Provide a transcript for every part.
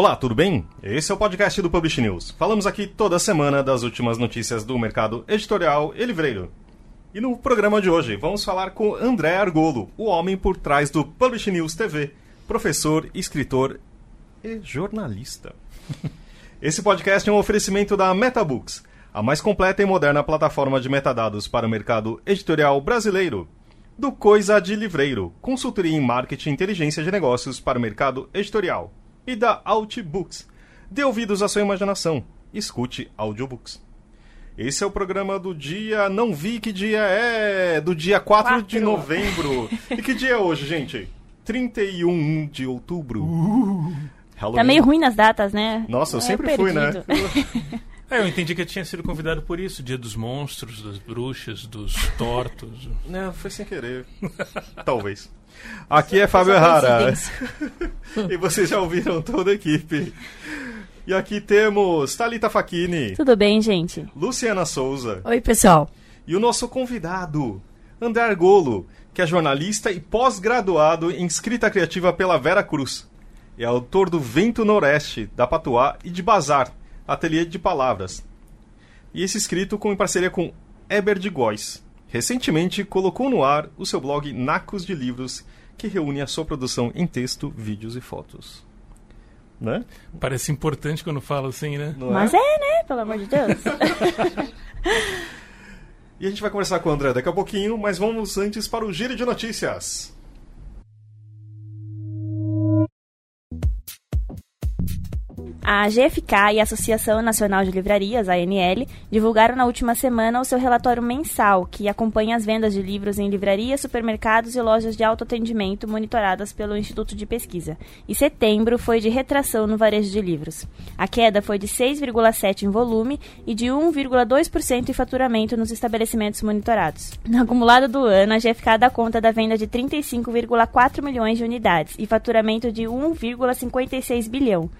Olá, tudo bem? Esse é o podcast do Publish News. Falamos aqui toda semana das últimas notícias do mercado editorial e livreiro. E no programa de hoje vamos falar com André Argolo, o homem por trás do Publish News TV, professor, escritor e jornalista. Esse podcast é um oferecimento da MetaBooks, a mais completa e moderna plataforma de metadados para o mercado editorial brasileiro. Do Coisa de Livreiro, consultoria em marketing e inteligência de negócios para o mercado editorial e da Outbooks. Dê ouvidos à sua imaginação. Escute audiobooks. Esse é o programa do dia. Não vi que dia é. Do dia 4 Quatro. de novembro. e que dia é hoje, gente? 31 de outubro. Halloween. Tá meio ruim nas datas, né? Nossa, eu É sempre fui, né? perdido. É, eu entendi que eu tinha sido convidado por isso, dia dos monstros, das bruxas, dos tortos. Não, foi sem querer. Talvez. Aqui é Fábio Errara. e vocês já ouviram toda a equipe. E aqui temos Thalita Facchini, Tudo bem, gente? Luciana Souza Oi, pessoal. e o nosso convidado, André Argolo, que é jornalista e pós-graduado em escrita criativa pela Vera Cruz. É autor do Vento Noreste, da Patuá e de Bazar, Ateliê de Palavras. E esse escrito com, em parceria com Eber de Góes. Recentemente colocou no ar o seu blog Nacos de Livros, que reúne a sua produção em texto, vídeos e fotos. Né? Parece importante quando falo assim, né? Não Mas é, né? Pelo amor de Deus. E a gente vai conversar com o André daqui a pouquinho, mas vamos antes para o giro de notícias. A GFK e a Associação Nacional de Livrarias, ANL, divulgaram na última semana o seu relatório mensal, que acompanha as vendas de livros em livrarias, supermercados e lojas de autoatendimento monitoradas pelo Instituto de Pesquisa. E setembro foi de retração no varejo de livros. A queda foi de 6,7% em volume e de 1,2% em faturamento nos estabelecimentos monitorados. No acumulado do ano, a GFK dá conta da venda de 35,4 milhões de unidades e faturamento de 1,56 bilhão.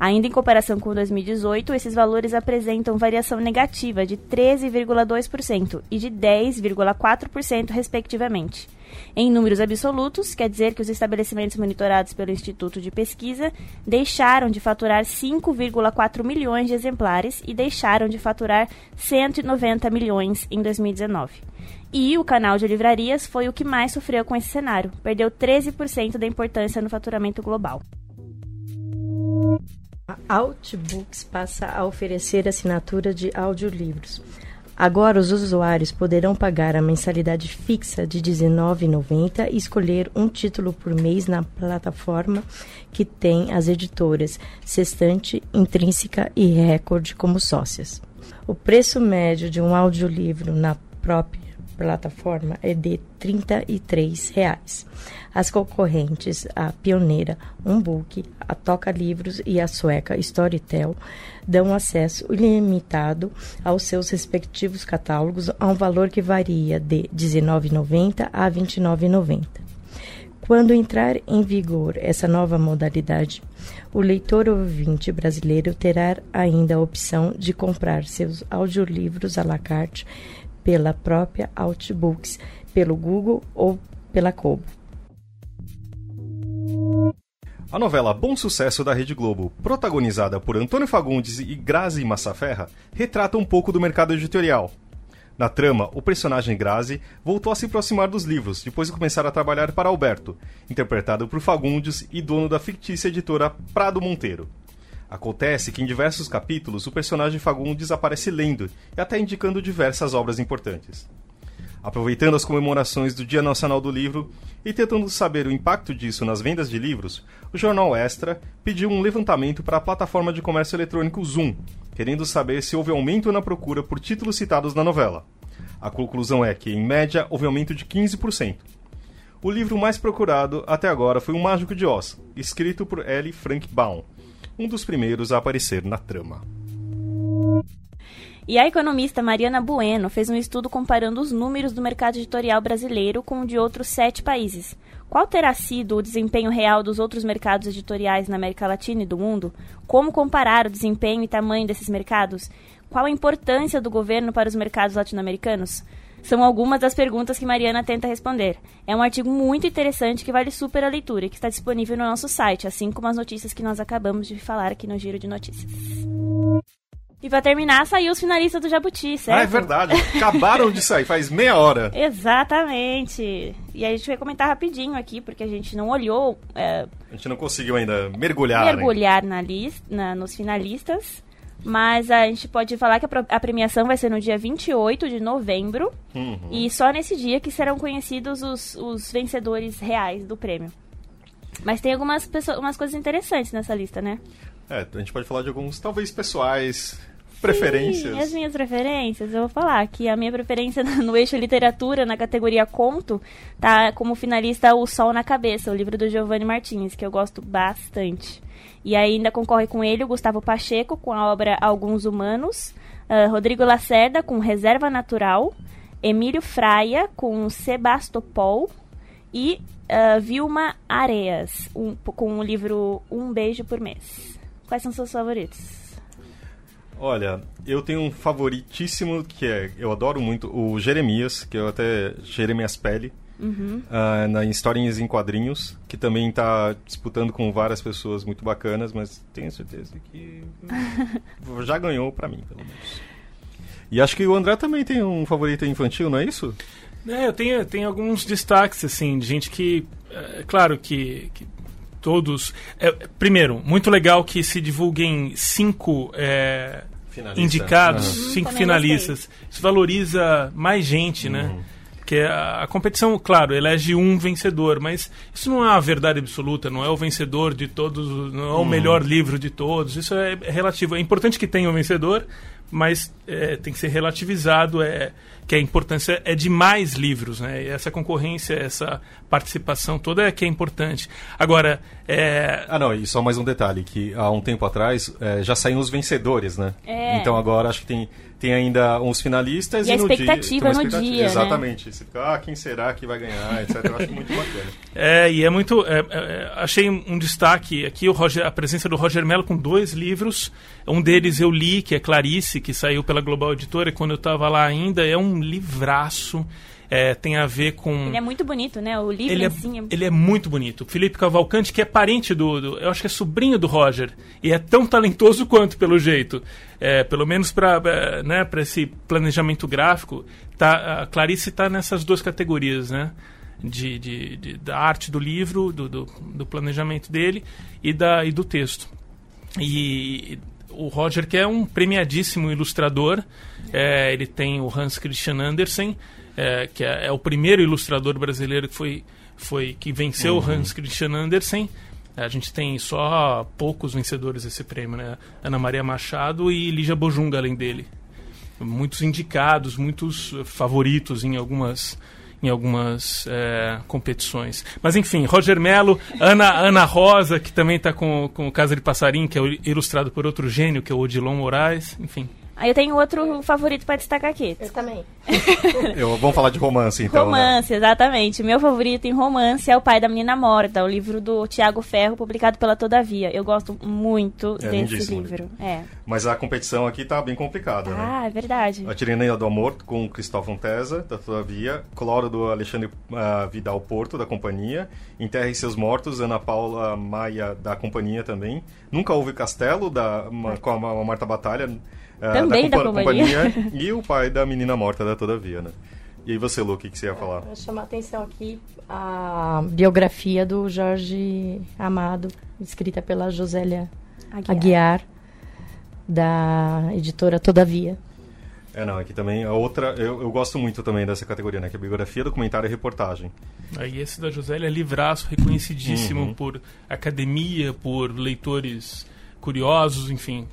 Ainda em comparação com 2018, esses valores apresentam variação negativa de 13,2% e de 10,4%, respectivamente. Em números absolutos, quer dizer que os estabelecimentos monitorados pelo Instituto de Pesquisa deixaram de faturar 5,4 milhões de exemplares e deixaram de faturar 190 milhões em 2019. E o canal de livrarias foi o que mais sofreu com esse cenário, perdeu 13% da importância no faturamento global. A Outbooks passa a oferecer assinatura de audiolivros. Agora, os usuários poderão pagar a mensalidade fixa de R$ 19,90 e escolher um título por mês na plataforma que tem as editoras Sextante, Intrínseca e Record como sócias. O preço médio de um audiolivro na própria plataforma é de 33 reais. As concorrentes, a pioneira Umbook, a Toca Livros e a sueca Storytel, dão acesso ilimitado aos seus respectivos catálogos a um valor que varia de R$ 19,90 a R$ 29,90. Quando entrar em vigor essa nova modalidade, o leitor ouvinte brasileiro terá ainda a opção de comprar seus audiolivros à la carte pela própria Outbooks, pelo Google ou pela Kobo. A novela Bom Sucesso da Rede Globo, protagonizada por Antônio Fagundes e Grazi Massaferra, retrata um pouco do mercado editorial. Na trama, o personagem Grazi voltou a se aproximar dos livros depois de começar a trabalhar para Alberto, interpretado por Fagundes e dono da fictícia editora Prado Monteiro. Acontece que em diversos capítulos o personagem Fagundes aparece lendo e até indicando diversas obras importantes. Aproveitando as comemorações do Dia Nacional do Livro e tentando saber o impacto disso nas vendas de livros, o jornal Extra pediu um levantamento para a plataforma de comércio eletrônico Zoom, querendo saber se houve aumento na procura por títulos citados na novela. A conclusão é que, em média, houve aumento de 15%. O livro mais procurado até agora foi O Mágico de Oz, escrito por L. Frank Baum, um dos primeiros a aparecer na trama. E a economista Mariana Bueno fez um estudo comparando os números do mercado editorial brasileiro com o de outros sete países. Qual terá sido o desempenho real dos outros mercados editoriais na América Latina e do mundo? Como comparar o desempenho e tamanho desses mercados? Qual a importância do governo para os mercados latino-americanos? São algumas das perguntas que Mariana tenta responder. É um artigo muito interessante que vale super a leitura e que está disponível no nosso site, assim como as notícias que nós acabamos de falar aqui no Giro de Notícias. E pra terminar, saiu os finalistas do Jabuti, certo? Ah, é verdade. Acabaram de sair, faz meia hora. Exatamente. E a gente vai comentar rapidinho aqui, porque a gente não olhou. É, A gente não conseguiu ainda mergulhar. mergulhar na lista, na, nos finalistas. Mas a gente pode falar que a, premiação vai ser no dia 28 de novembro. Uhum. E só nesse dia que serão conhecidos os, os vencedores reais do prêmio. Mas tem algumas pessoas, umas coisas interessantes nessa lista, né? É, a gente pode falar de alguns, talvez, pessoais, preferências. Sim, as minhas preferências, eu vou falar que a minha preferência no eixo literatura, na categoria conto, tá como finalista O Sol na Cabeça, o livro do Giovanni Martins, que eu gosto bastante. E ainda concorre com ele o Gustavo Pacheco, com a obra Alguns Humanos, ah, Rodrigo Lacerda, com Reserva Natural, Emílio Fraia, com Sebastopol, e ah, Vilma Areas, um- com o livro Um Beijo por Mês. Quais são seus favoritos? Olha, eu tenho um favoritíssimo que é, eu adoro muito, o Jeremias, que eu até Jeremias Pele, ah, na Historinhas em Quadrinhos, que também está disputando com várias pessoas muito bacanas, mas tenho certeza que já ganhou pra mim, pelo menos. E acho que o André também tem um favorito infantil, não é isso? É, eu tenho, tenho alguns destaques, assim, de gente que. É claro que, que todos. é, primeiro, muito legal que se divulguem cinco é, Finalista. indicados, Aham. cinco também finalistas. Isso valoriza mais gente, né? Porque a, a competição, claro, elege um vencedor, mas isso não é a verdade absoluta, não é o vencedor de todos, os- não é o melhor livro de todos, isso é, é relativo. É importante que tenha um vencedor, mas é, tem que ser relativizado, é, que a importância é de mais livros, né? E essa concorrência, essa participação toda é que é importante. Agora, é, Ah, não, e só mais um detalhe, que há um tempo atrás eh, já saíram os vencedores, né? É. Então agora acho que tem, tem ainda uns finalistas E a no dia- expectativa tem uma no dia, né? Exatamente. Você fica, ah, quem será que vai ganhar, etc. Eu acho muito bacana. É, e é muito. é, é, achei um destaque aqui o Roger- a presença do Roger Mello com dois livros. Um deles eu li, que é Clarice, que saiu pela Global Editora, e quando eu estava lá ainda, é um livraço. É, tem a ver com. Ele é muito bonito, né? O livro Ele é, é... ele é muito bonito. Felipe Cavalcante, que é parente do, do- Eu acho que é sobrinho do Roger. E é tão talentoso quanto, pelo jeito. É, pelo menos para né, pra esse planejamento gráfico. Tá, a Clarice está nessas duas categorias, né? De, de- de- da arte do livro, do, do, do planejamento dele e, da, e do texto. E o Roger, que é um premiadíssimo ilustrador, é, ele tem o Hans Christian Andersen, é, que é, é o primeiro ilustrador brasileiro que foi, foi que venceu o Hans Christian Andersen. A gente tem só poucos vencedores desse prêmio, né? Ana Maria Machado e Lígia Bojunga, além dele. Muitos indicados, muitos eh, favoritos em algumas em algumas eh, competições. Mas enfim, Roger Mello, Ana, Ana Rosa, que também está com, com o Casa de Passarinho, que é ilustrado por outro gênio, que é o Odilon Moraes, enfim. Aí eu tenho outro favorito pra destacar aqui. Eu também. Eu, vamos falar de romance, então, né? romance, exatamente. Meu favorito em romance é O Pai da Menina Morta, o livro do Tiago Ferro, publicado pela Todavia. Eu gosto muito É desse lindíssimo o livro. É. Mas a competição aqui tá bem complicada, né? Ah, é verdade. A Tirineia do Amor, com Cristóvão Tesa, da Todavia. Cloro, do Alexandre ah, Vidal Porto, da Companhia. Enterre Seus Mortos, Ana Paula Maia, da Companhia também. Nunca Houve Castelo, da, com a Ma- Marta Batalha, ah, Também da Compa- Companhia. E o pai da Menina Morta, da Todavia, né? E aí você, Lu, o que, que você ia falar? Para chamar a atenção aqui a biografia do Jorge Amado, escrita pela Josélia Aguiar. Aguiar, da editora Todavia. É, não, aqui também a outra... Eu, eu gosto muito também dessa categoria, né? Que é biografia, documentário e reportagem. Aí esse da Josélia é livraço, reconhecidíssimo Uhum. por academia, por leitores curiosos, enfim.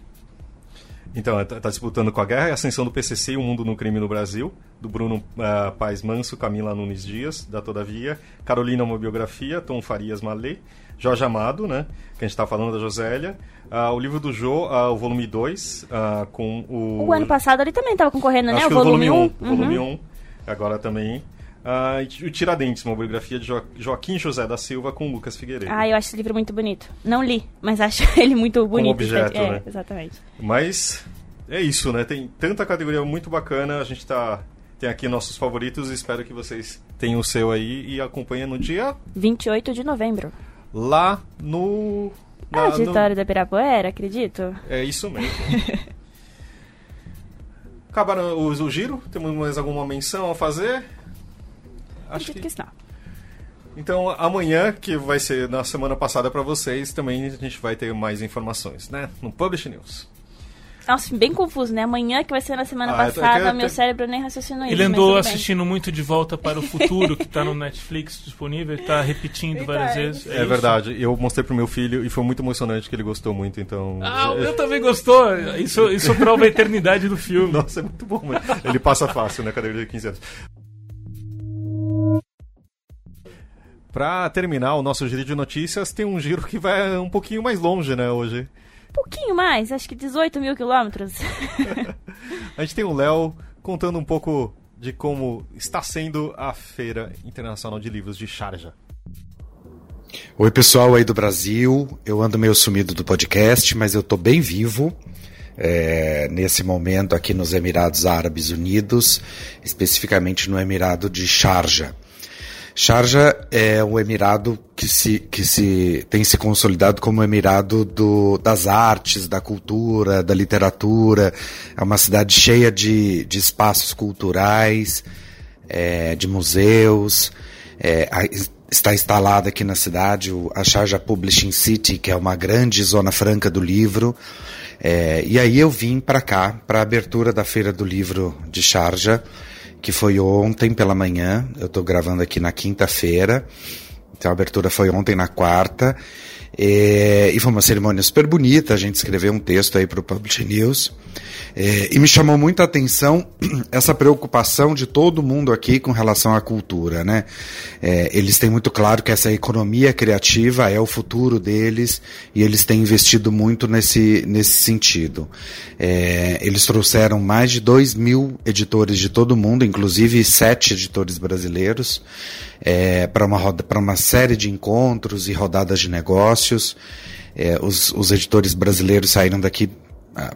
Então, está disputando com a Guerra e a Ascensão do PCC e o Mundo no Crime no Brasil, do Bruno ah, Paes Manso, Camila Nunes Dias, da Todavia, Carolina, uma biografia, Tom Farias Malê, Jorge Amado, né, que a gente está falando da Josélia, ah, o livro do Jô, ah, o volume 2, ah, com o... O ano passado ele também estava concorrendo, né? Acho O que volume 1. um, Um. volume Uhum. 1, agora também. Ah, o Tiradentes, uma biografia de Jo- Joaquim José da Silva com Lucas Figueiredo. Ah, eu acho esse livro muito bonito. Não li, mas acho ele muito bonito. objeto, é, né? exatamente. Mas é isso, né? Tem tanta categoria muito bacana, a gente tá tem aqui nossos favoritos. Espero que vocês tenham o seu aí e acompanhem no dia 28 de novembro. lá no. Ah, na- no- auditório da Pirapuera, acredito. É isso mesmo. Acabaram o, o giro? Temos mais alguma menção a fazer? Acho acredito que. que não. Então amanhã, que vai ser na semana passada para vocês, também a gente vai ter mais informações, né? No Publish News. Nossa, bem confuso, né? Amanhã, que vai ser na semana Ah, tô- passada, meu cérebro nem raciocinou isso. Ele mas andou assistindo muito De Volta para o Futuro, que está no Netflix disponível, e tá repetindo várias vezes. É, isso? verdade. Eu mostrei pro meu filho e foi muito emocionante que ele gostou muito, então. Ah, o meu também gostou. Isso, isso prova a eternidade do filme. Nossa, é muito bom, mano. Ele passa fácil, né? Cadê ele de 15 anos? Pra terminar o nosso giro de notícias, tem um giro que vai um pouquinho mais longe, né, hoje. Um pouquinho mais, acho que 18 mil quilômetros. A gente tem o Léo contando um pouco de como está sendo a Feira Internacional de Livros de Sharjah. Oi, pessoal aí do Brasil. Eu ando meio sumido do podcast, mas eu tô bem vivo é, nesse momento aqui nos Emirados Árabes Unidos, especificamente no Emirado de Sharjah. Sharjah é um emirado que se, que se tem se consolidado como emirado do, das artes, da cultura, da literatura. É uma cidade cheia de, de espaços culturais, é, de museus. É, a- está instalada aqui na cidade a Sharjah Publishing City, que é uma grande zona franca do livro. É, e aí eu vim para cá, para a abertura da Feira do Livro de Sharjah, que foi ontem pela manhã. Eu estou gravando aqui na quinta-feira. Então a abertura foi ontem na quarta. É, e foi uma cerimônia super bonita. A gente escreveu um texto aí para o Publish News. É, e me chamou muito a atenção essa preocupação de todo mundo aqui com relação à cultura, né? É, eles têm muito claro que essa economia criativa é o futuro deles e eles têm investido muito nesse, nesse sentido. É, eles trouxeram mais de 2 mil editores de todo mundo, inclusive sete editores brasileiros, é, para uma, roda- uma série de encontros e rodadas de negócios. É, os, os editores brasileiros saíram daqui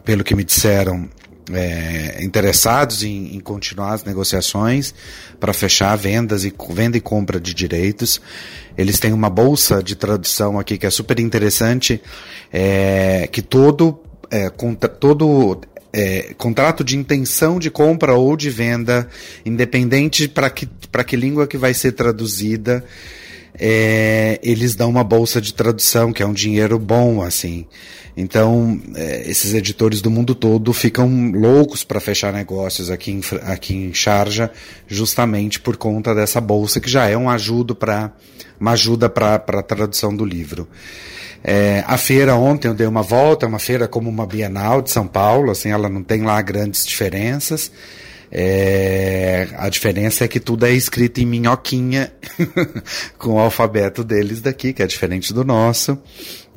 pelo que me disseram, é, interessados em, em continuar as negociações para fechar vendas e venda e compra de direitos. Eles têm uma bolsa de tradução aqui que é super interessante, é, que todo, é, contra, todo é, contrato de intenção de compra ou de venda, independente para que, que língua que vai ser traduzida, é, eles dão uma bolsa de tradução, que é um dinheiro bom, assim. Então, é, esses editores do mundo todo ficam loucos para fechar negócios aqui em, aqui em Sharjah, justamente por conta dessa bolsa, que já é um ajudo pra, uma ajuda para a tradução do livro. É, a feira ontem eu dei uma volta, é uma feira como uma Bienal de São Paulo, assim, ela não tem lá grandes diferenças. É, a diferença é que tudo é escrito em minhoquinha, com o alfabeto deles daqui, que é diferente do nosso,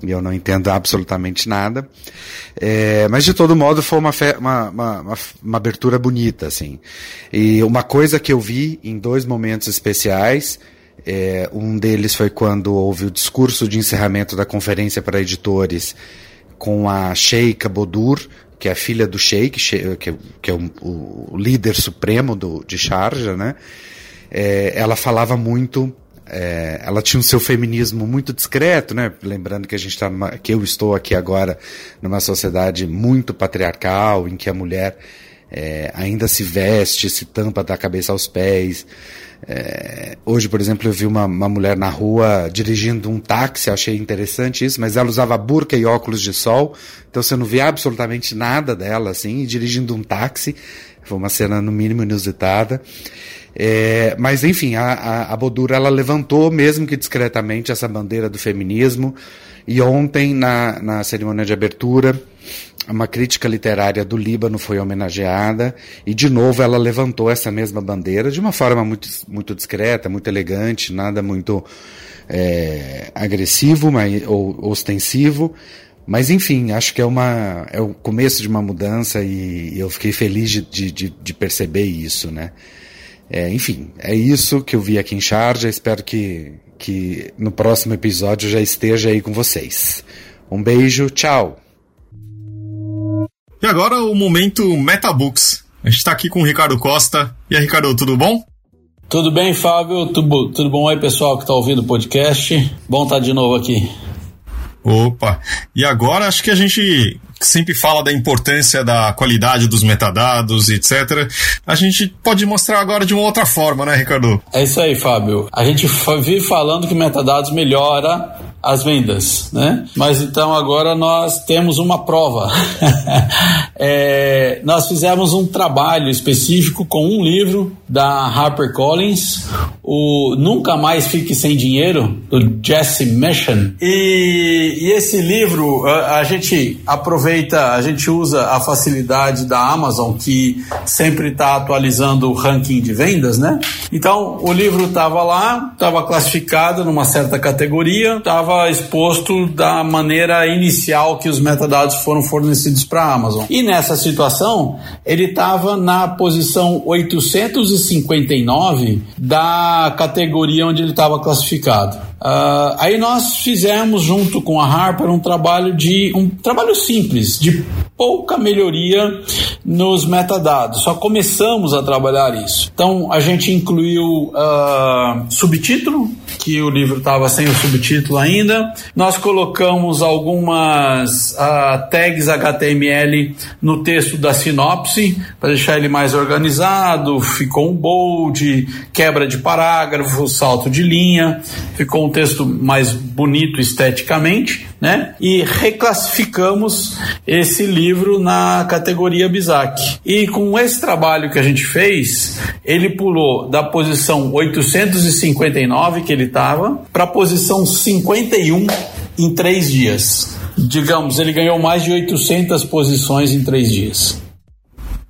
e eu não entendo absolutamente nada. É, mas de todo modo foi uma, fe- uma, uma, uma, uma abertura bonita, assim. E uma coisa que eu vi em dois momentos especiais, é, um deles foi quando houve o discurso de encerramento da conferência para editores com a Sheikha Bodur, que é a filha do Sheikh, She- que, é- que é o, o líder supremo do, de Sharjah, né? É, ela falava muito, é, ela tinha o seu feminismo muito discreto, né? Lembrando que a gente está que eu estou aqui agora numa sociedade muito patriarcal, em que a mulher é, ainda se veste, se tampa da cabeça aos pés. É, hoje, por exemplo, eu vi uma, uma mulher na rua dirigindo um táxi, achei interessante isso, mas ela usava burca e óculos de sol, então você não vê absolutamente nada dela, assim, dirigindo um táxi. Foi uma cena, no mínimo, inusitada. É, mas, enfim, a, a, a Bodura, ela levantou, mesmo que discretamente, essa bandeira do feminismo, e ontem, na, na cerimônia de abertura, uma crítica literária do Líbano foi homenageada e de novo ela levantou essa mesma bandeira de uma forma muito, muito discreta, muito elegante, nada muito é, agressivo mas, ou ostensivo. Mas enfim, acho que é, uma, é o começo de uma mudança e eu fiquei feliz de, de, de perceber isso, né? É, enfim, é isso que eu vi aqui em Sharjah. Espero que, que no próximo episódio já esteja aí com vocês. Um beijo, tchau! E agora o momento Metabooks. A gente está aqui com o Ricardo Costa. E aí, Ricardo, tudo bom? Tudo bem, Fábio? Tudo, tudo bom aí, pessoal que está ouvindo o podcast? Bom estar tá de novo aqui. Opa! E agora acho que a gente sempre fala da importância da qualidade dos metadados, etc. A gente pode mostrar agora de uma outra forma, né, Ricardo? É isso aí, Fábio. A gente vive falando que metadados melhora as vendas, né? Mas então agora nós temos uma prova. é, nós fizemos um trabalho específico com um livro da HarperCollins, o Nunca Mais Fique Sem Dinheiro, do Jesse Mission. E, e esse livro a, a gente aproveita, a gente usa a facilidade da Amazon, que sempre está atualizando o ranking de vendas, né? Então o livro estava lá, estava classificado numa certa categoria, estava exposto da maneira inicial que os metadados foram fornecidos para a Amazon. E nessa situação, ele estava na posição 859 da categoria onde ele estava classificado. Uh, aí nós fizemos junto com a Harper um trabalho de um trabalho simples de pouca melhoria nos metadados. Só começamos a trabalhar isso. Então a gente incluiu uh, subtítulo, que o livro estava sem o subtítulo ainda. Nós colocamos algumas uh, tags HTML no texto da sinopse para deixar ele mais organizado. Ficou um bold, quebra de parágrafo, salto de linha. Ficou um texto mais bonito esteticamente, né? E reclassificamos esse livro na categoria Bizac. E com esse trabalho que a gente fez, ele pulou da posição 859 que ele estava para a posição 51 em três dias. Digamos, ele ganhou mais de 800 posições em três dias.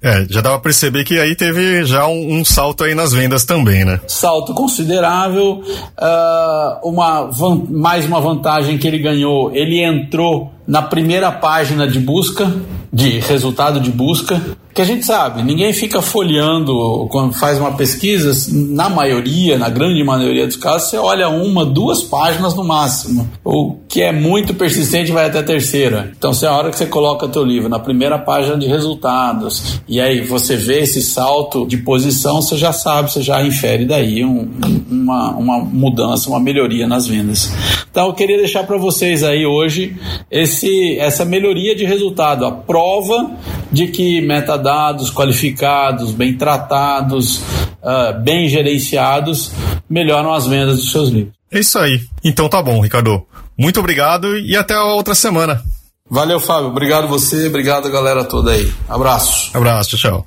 É, já dava pra perceber que aí teve já um, um, salto aí nas vendas também, né? Salto considerável, uh, uma, mais uma vantagem que ele ganhou, ele entrou na primeira página de busca, de resultado de busca, que a gente sabe, ninguém fica folheando quando faz uma pesquisa, na maioria, na grande maioria dos casos, você olha uma, duas páginas no máximo. O que é muito persistente vai até a terceira. Então, se é a hora que você coloca teu livro na primeira página de resultados, e aí você vê esse salto de posição, você já sabe, você já infere daí um, uma, uma mudança, uma melhoria nas vendas. Então, eu queria deixar para vocês aí hoje esse, essa melhoria de resultado, a prova de que metadados qualificados, bem tratados, uh, bem gerenciados, melhoram as vendas dos seus livros. É isso aí. Então tá bom, Ricardo. Muito obrigado e até a outra semana. Valeu, Fábio. Obrigado você, obrigado a galera toda aí. Abraço. Abraço, tchau.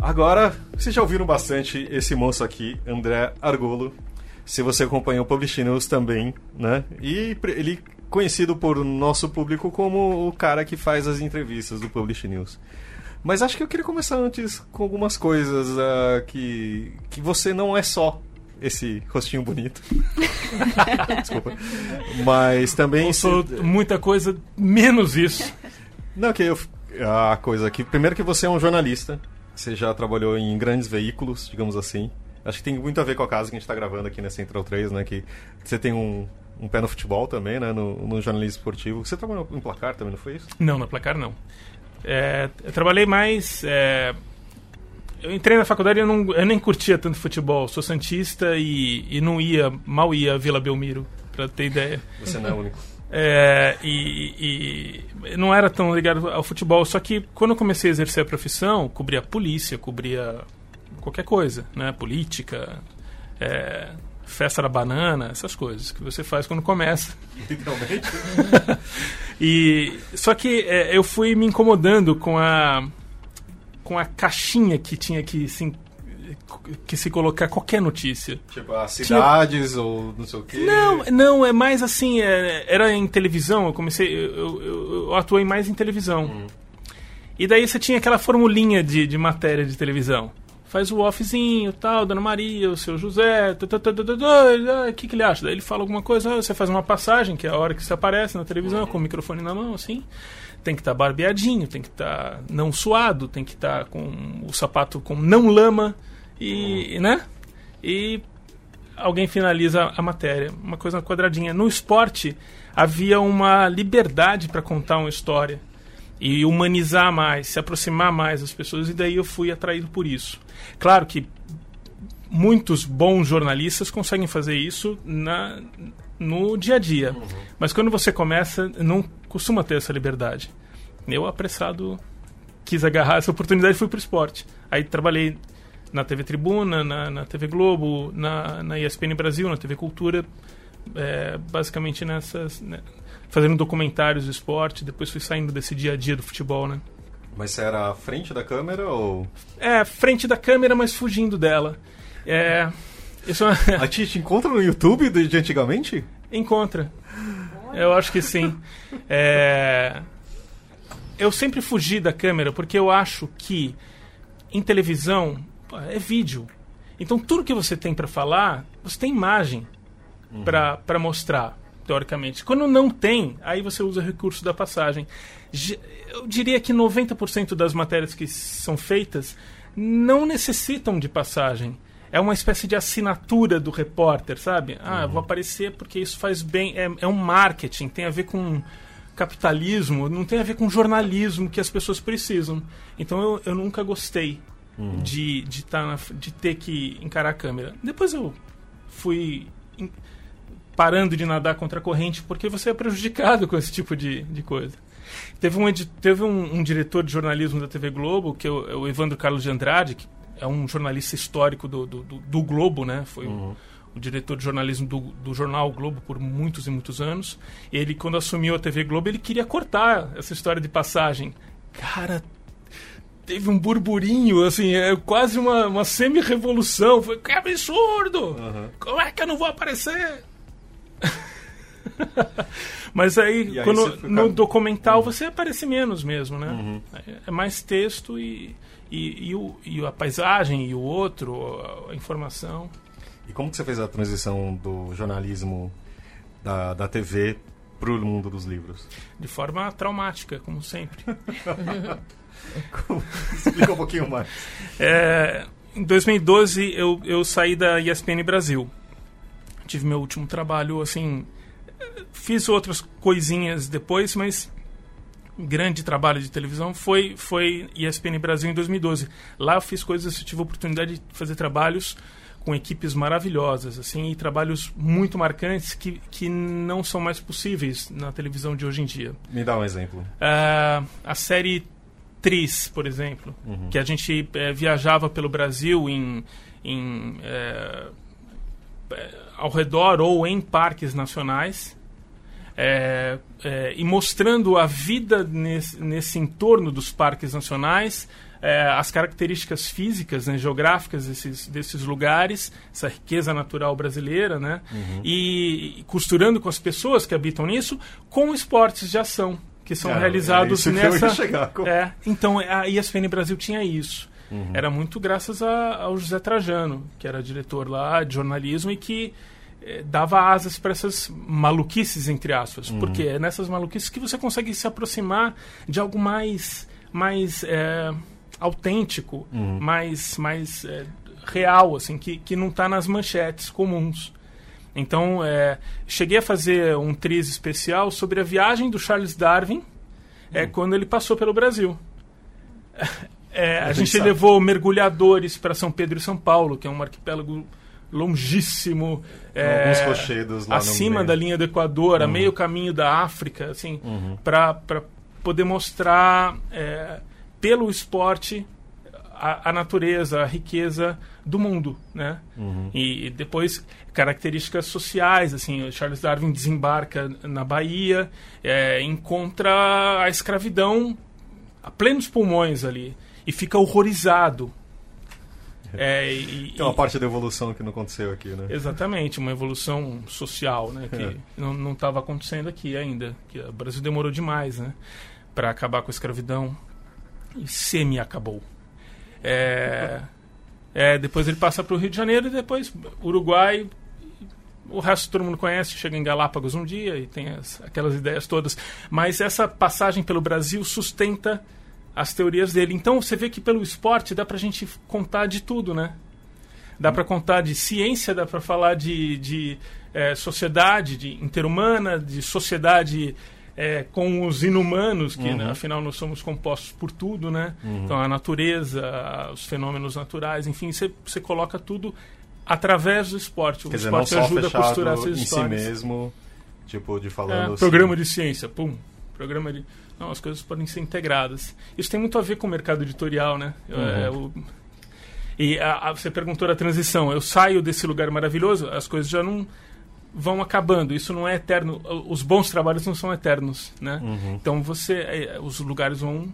Agora, vocês já ouviram bastante esse moço aqui, André Argolo, se você acompanha o Publish News também, né? E ele conhecido por nosso público como o cara que faz as entrevistas do Publish News. Mas acho que eu queria começar antes com algumas coisas uh, que, que você não é só esse rostinho bonito. Desculpa. Mas também. Eu sou se... muita coisa, menos isso. Não, que eu. A coisa aqui. Primeiro que você é um jornalista. Você já trabalhou em grandes veículos, digamos assim. Acho que tem muito a ver com a casa que a gente está gravando aqui na Central 3, né? Que você tem um, um pé no futebol também, né? No, no, jornalismo esportivo. Você trabalhou em placar também, não foi isso? Não, no placar não. É, eu trabalhei mais. É, eu entrei na faculdade e eu, não, eu nem curtia tanto futebol. Sou santista e, e não ia, mal ia a Vila Belmiro, para ter ideia. Você não é o único. É, e, e, não era tão ligado ao futebol. Só que quando eu comecei a exercer a profissão, cobria polícia, cobria qualquer coisa, né? Política, é, festa da banana, essas coisas que você faz quando começa. Literalmente. e só que é, eu fui me incomodando com a com a caixinha que tinha que se que se colocar qualquer notícia. Tipo, as cidades tinha... ou não sei o quê. Não, não, é mais assim, é, era em televisão, eu comecei, eu, eu, eu atuei mais em televisão. Hum. E daí você tinha aquela formulinha de, de matéria de televisão faz o offzinho, tal, Dona Maria, o seu José, o que, que ele acha? Daí ele fala alguma coisa, você faz uma passagem, que é a hora que você aparece na televisão, uhum. com o microfone na mão, assim. Tem que estar tá barbeadinho, tem que estar tá não suado, tem que estar tá com o sapato com não lama, e, uhum. né? E alguém finaliza a matéria, uma coisa quadradinha. No esporte havia uma liberdade para contar uma história e humanizar mais, se aproximar mais das pessoas, e daí eu fui atraído por isso. Claro que muitos bons jornalistas conseguem fazer isso na, no dia a dia, uhum. mas quando você começa, não costuma ter essa liberdade. Eu, apressado, quis agarrar essa oportunidade e fui para o esporte. Aí trabalhei na TV Tribuna, na, na TV Globo, na, na ESPN Brasil, na TV Cultura, é, basicamente nessas. Fazendo documentários de esporte, depois fui saindo desse dia a dia do futebol, né? Mas você era à frente da câmera ou. É, frente da câmera, mas fugindo dela. É. Isso... É a Titi encontra no YouTube de antigamente? Encontra. Eu acho que sim. É... Eu sempre fugi da câmera porque eu acho que em televisão é vídeo. Então tudo que você tem para falar, você tem imagem uhum. para mostrar teoricamente. Quando não tem, aí você usa o recurso da passagem. Eu diria que 90% das matérias que são feitas não necessitam de passagem. É uma espécie de assinatura do repórter, sabe? Ah, eu vou uhum. aparecer porque isso faz bem. É, é um marketing, tem a ver com capitalismo, não tem a ver com jornalismo que as pessoas precisam. Então eu, eu nunca gostei uhum. de, de, tá na, de ter que encarar a câmera. Depois eu fui parando de nadar contra a corrente porque você é prejudicado com esse tipo de, de coisa. Teve, um, teve um, um diretor de jornalismo da TV Globo, que é o, é o Evandro Carlos de Andrade, que é um jornalista histórico do, do, do, Globo, né? Foi uhum. o, o, diretor de jornalismo do, do jornal Globo por muitos e muitos anos. Ele, quando assumiu a TV Globo, ele queria cortar essa história de passagem. Cara, teve um burburinho, assim, é quase uma, uma semi-revolução. Foi, que absurdo! Uhum. Como é que eu não vou aparecer? Mas aí, aí quando, fica... no documental, uhum. você aparece menos mesmo, né? Uhum. É mais texto e, e, e, o, e a paisagem e o outro, a, informação. E como que você fez a transição do jornalismo da, da TV para o mundo dos livros? De forma traumática, como sempre. Explica um pouquinho mais. É, em 2012, eu, eu saí da ESPN Brasil tive meu último trabalho, assim, fiz outras coisinhas depois, mas grande trabalho de televisão foi foi ESPN Brasil em 2012. Lá eu fiz coisas, eu tive a oportunidade de fazer trabalhos com equipes maravilhosas, assim, e trabalhos muito marcantes que, que não são mais possíveis na televisão de hoje em dia. Me dá um exemplo. Uh, a série Tris, por exemplo, uhum. que a gente é, viajava pelo Brasil em, em é, ao redor ou em parques nacionais é, é, e mostrando a vida nesse, nesse entorno dos parques nacionais, é, as características físicas, né, geográficas desses, desses lugares, essa riqueza natural brasileira, né, uhum. e, e, costurando com as pessoas que habitam nisso, com esportes de ação que são realizados nessa. É, então a ESPN Brasil tinha isso. Uhum. Era muito graças a, ao José Trajano, que era diretor lá de jornalismo e que eh, dava asas para essas maluquices, entre aspas. Uhum. Porque é nessas maluquices que você consegue se aproximar de algo mais, mais é, autêntico, uhum. mais, mais é, real, assim, que, que não está nas manchetes comuns. Então, é, cheguei a fazer um triz especial sobre a viagem do Charles Darwin é, uhum. quando ele passou pelo Brasil. É, a, a, gente, gente levou mergulhadores para São Pedro e São Paulo, que é um arquipélago longíssimo, é, acima da linha do Equador, uhum. a meio caminho da África, assim, uhum. para poder mostrar é, pelo esporte a, a, natureza, a riqueza do mundo, né? Uhum. E, e, depois características sociais, assim, Charles Darwin desembarca na Bahia, é, encontra a escravidão a plenos pulmões ali e fica horrorizado. É, e, Tem uma parte da evolução que não aconteceu aqui, né? Exatamente, uma evolução social, né? Que é. não estava acontecendo aqui ainda. Que o Brasil demorou demais, né? Para acabar com a escravidão. E semi-acabou. É, é, depois ele passa para o Rio de Janeiro e depois Uruguai. O resto todo mundo conhece, chega em Galápagos um dia e tem as, aquelas ideias todas. Mas essa passagem pelo Brasil sustenta as teorias dele. Então você vê que pelo esporte dá pra gente contar de tudo, né? Dá para contar de ciência, dá para falar de, de é, sociedade, de interhumana, de sociedade é, com os inumanos, que uhum. né, afinal nós somos compostos por tudo, né? Uhum. Então a natureza, os fenômenos naturais, enfim, você coloca tudo através do esporte. Quer o esporte dizer, ajuda a costurar essas histórias. em si mesmo, tipo, de falando é, assim. Programa de ciência, pum. Programa de. Não, as coisas podem ser integradas. Isso tem muito a ver com o mercado editorial, né? Uhum. É, o... E a, a, você perguntou da transição. Eu saio desse lugar maravilhoso, as coisas já não vão acabando. Isso não é eterno. Os bons trabalhos não são eternos, né? Uhum. Então você, é, os lugares vão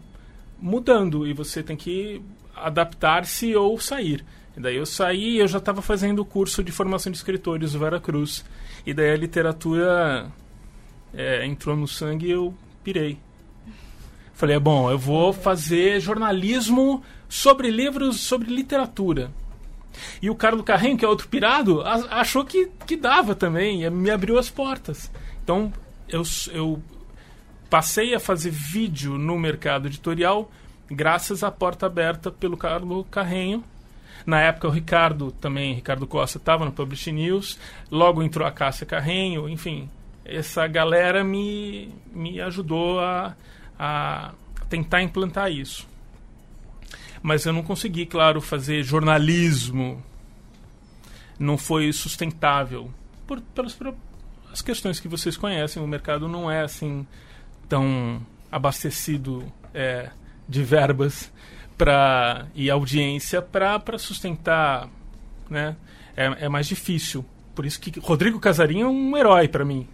mudando e você tem que adaptar-se ou sair. E daí eu saí e eu já estava fazendo o curso de formação de escritores do Vera Cruz. E daí a literatura é, entrou no sangue e eu pirei. Falei, é bom, eu vou fazer jornalismo sobre livros, sobre literatura. E o Carlos Carrem, que é outro pirado, achou que, que dava também, me abriu as portas. Então, eu, eu passei a fazer vídeo no mercado editorial graças à porta aberta pelo Carlos Carrenho. Na época, o Ricardo também, Ricardo Costa, estava no Publish News. Logo entrou a Cássia Carrenho, enfim. Essa galera me, me ajudou a, a tentar implantar isso mas eu não consegui, claro, fazer jornalismo. Não foi sustentável. Por, pelas, as questões que vocês conhecem, o mercado não é assim tão abastecido é, de verbas pra, e audiência para sustentar. Né? É, é mais difícil. Por isso que Rodrigo Casarinho é um herói para mim.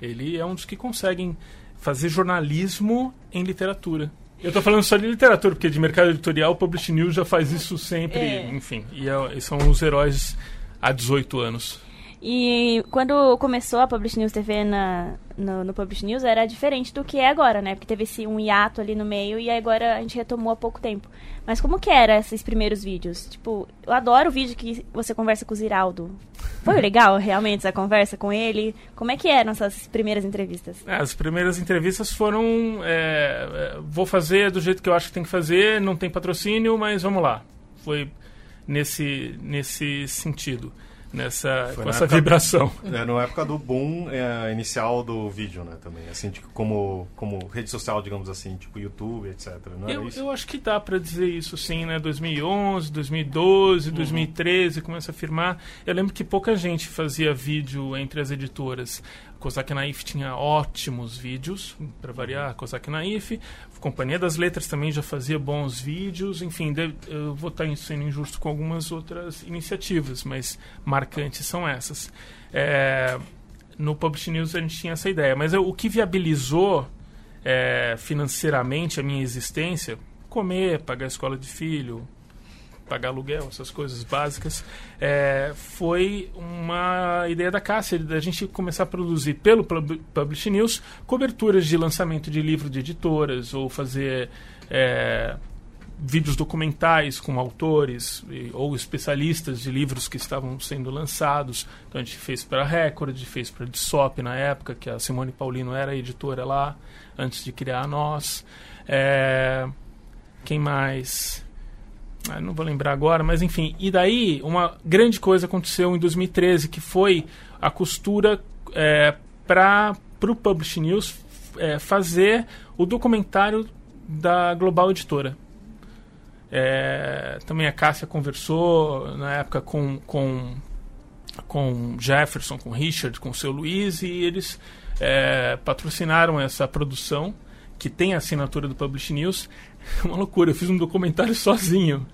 Ele é um dos que conseguem fazer jornalismo em literatura. Eu tô falando só de literatura, porque de mercado editorial o Publish News já faz isso sempre, é. enfim. E, é, e são os heróis há 18 anos. E quando começou a Publish News TV na, no, no Publish News, era diferente do que é agora, né? Porque teve esse, um hiato ali no meio e agora a gente retomou há pouco tempo. Mas como que era esses primeiros vídeos? Tipo, eu adoro o vídeo que você conversa com o Ziraldo. Foi legal, realmente, essa conversa com ele? Como é que eram essas primeiras entrevistas? É, as primeiras entrevistas foram... É, é, vou fazer do jeito que eu acho que tem que fazer, não tem patrocínio, mas vamos lá. Foi nesse, nesse sentido nessa com essa época, vibração. É, na época do boom é, inicial do vídeo, né, também, assim, tipo, como como rede social, digamos assim, tipo YouTube, etc. Não eu, eu acho que dá para dizer isso, sim, né, 2011, 2012, uhum. 2013 começa a firmar. Eu lembro que pouca gente fazia vídeo entre as editoras. Kozak Naif tinha ótimos vídeos, para variar, Kozak Naif. Companhia das Letras também já fazia bons vídeos. Enfim, eu vou estar sendo injusto com algumas outras iniciativas, mas marcantes são essas. É, no Publish News a gente tinha essa ideia, mas eu, o que viabilizou é, financeiramente a minha existência, comer, pagar a escola de filho, pagar aluguel, essas coisas básicas, é, foi uma ideia da Cássia, da gente começar a produzir pelo Publish News coberturas de lançamento de livro de editoras, ou fazer é, vídeos documentais com autores e, ou especialistas de livros que estavam sendo lançados. Então a gente fez para a Record, fez para a Dissop na época, que a Simone Paulino era editora lá, antes de criar a Nós. É, quem mais? Ah, não vou lembrar agora, mas enfim. E daí, uma grande coisa aconteceu em 2013, que foi a costura é, para o Publish News é, fazer o documentário da Global Editora. É, também a Cássia conversou na época com, com, com Jefferson, com Richard, com o seu Luiz, e eles é, patrocinaram essa produção, que tem a assinatura do Publish News. Uma loucura, eu fiz um documentário sozinho.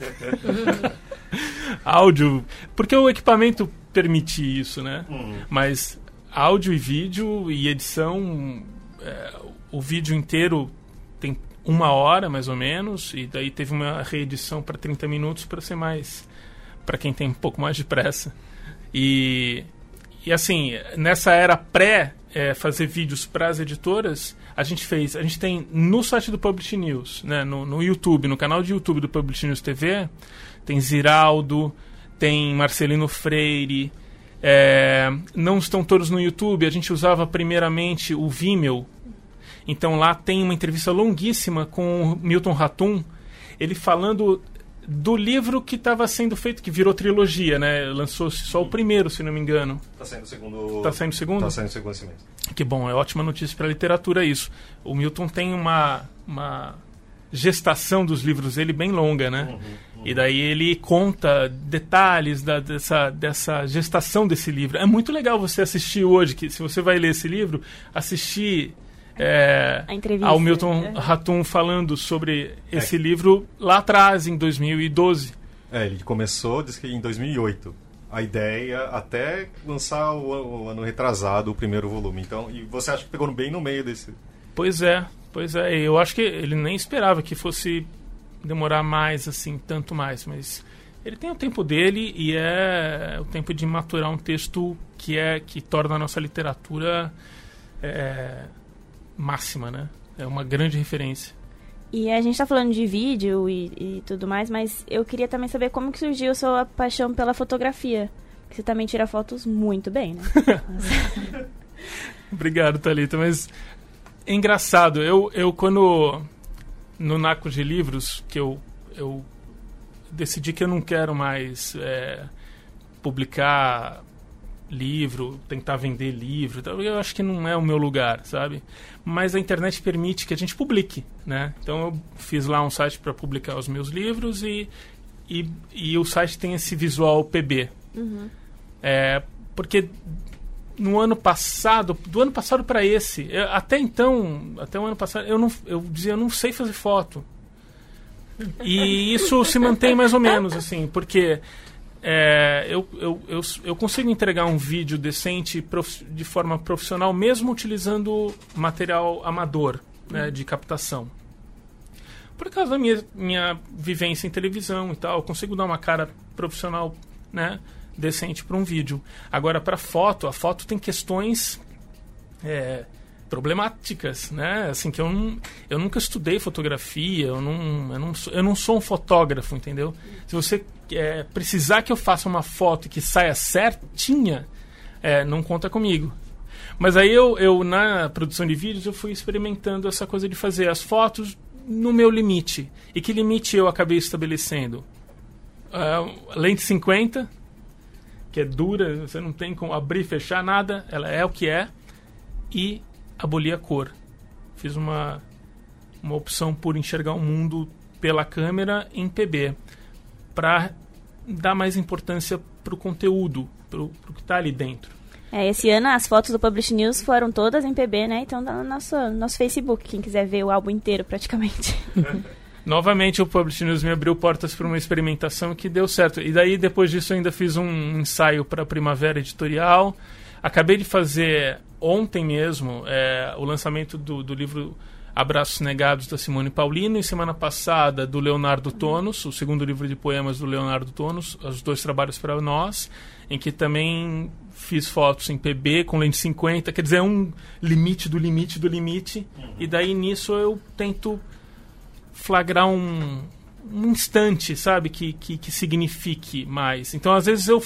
áudio. Porque o equipamento permite isso, né? Uhum. Mas áudio e vídeo e edição. É, o vídeo inteiro tem uma hora mais ou menos, e daí teve uma reedição para 30 minutos para ser mais. para quem tem um pouco mais de pressa. E, e assim, nessa era pré é, fazer vídeos para as editoras, a gente fez, a gente tem no site do Publish News, né, no, no YouTube, no canal de YouTube do Publish News TV, tem Ziraldo, tem Marcelino Freire, é, não estão todos no YouTube, a gente usava primeiramente o Vimeo, então lá tem uma entrevista longuíssima com o Milton Ratum, ele falando do livro que estava sendo feito, que virou trilogia, né? Lançou-se só o primeiro, se não me engano. Tá saindo o segundo. Tá saindo o segundo? Tá saindo o segundo esse mês. Que bom, é ótima notícia para a literatura isso. O Milton tem uma, uma gestação dos livros dele bem longa, né? E daí ele conta detalhes da, dessa, dessa gestação desse livro. É muito legal você assistir hoje, que se você vai ler esse livro, assistir é, A entrevista, ao Milton né? Ratum falando sobre esse livro lá atrás, em 2012. É, ele começou, diz que em 2008. A ideia até lançar o, o ano retrasado o primeiro volume. Então, e você acha que pegou bem no meio desse. Pois é, pois é. Eu acho que ele nem esperava que fosse demorar mais, assim, tanto mais. Mas ele tem o tempo dele e é o tempo de maturar um texto que é que torna a nossa literatura é, máxima, né? É uma grande referência. E a gente tá falando de vídeo e, e tudo mais, mas eu queria também saber como que surgiu a sua paixão pela fotografia. Que você também tira fotos muito bem, né? Obrigado, Thalita. Mas é engraçado. Eu, eu quando no Naco de Livros, que eu, eu decidi que eu não quero mais é, publicar livro, tentar vender livro. então Eu acho que não é o meu lugar, sabe? Mas a internet permite que a gente publique, né? Então eu fiz lá um site para publicar os meus livros e, e, e o site tem esse visual PB. É, porque no ano passado, do ano passado para esse, eu- até então, até o ano passado, eu não, eu dizia, eu não sei fazer foto. E isso se mantém mais ou menos, assim, porque é, eu, eu, eu, eu consigo entregar um vídeo decente prof- de forma profissional, mesmo utilizando material amador né, de captação. Por causa da minha, minha vivência em televisão e tal, eu consigo dar uma cara profissional né, decente para um vídeo. Agora, para foto, a foto tem questões é, problemáticas, né? Assim que eu, eu nunca estudei fotografia, eu não, eu não, sou, eu não sou um fotógrafo, entendeu? Se você é, precisar que eu faça uma foto que saia certinha, é, não conta comigo. Mas aí eu, eu, na produção de vídeos, eu fui experimentando essa coisa de fazer as fotos no meu limite. E que limite eu acabei estabelecendo? Ah, lente 50, que é dura, você não tem como abrir fechar nada, ela é o que é, e abolir a cor. Fiz uma, uma opção por enxergar o mundo pela câmera em PB, para dar mais importância para o conteúdo, para o que está ali dentro. É, esse ano as fotos do Publish News foram todas em PB, né? Então tá no nosso, nosso Facebook, quem quiser ver o álbum inteiro praticamente. Novamente o Publish News me abriu portas para uma experimentação que deu certo. E daí depois disso eu ainda fiz um ensaio para a Primavera Editorial. Acabei de fazer ontem mesmo é, o lançamento do, do livro Abraços Negados da Simone Paulino e semana passada do Leonardo Tonos, o segundo livro de poemas do Leonardo Tonos, os dois trabalhos para nós, em que também fiz fotos em PB com lente 50, quer dizer, é um limite do limite do limite. E daí nisso eu tento flagrar um, um instante, sabe, que, que, que signifique mais. Então, às vezes eu,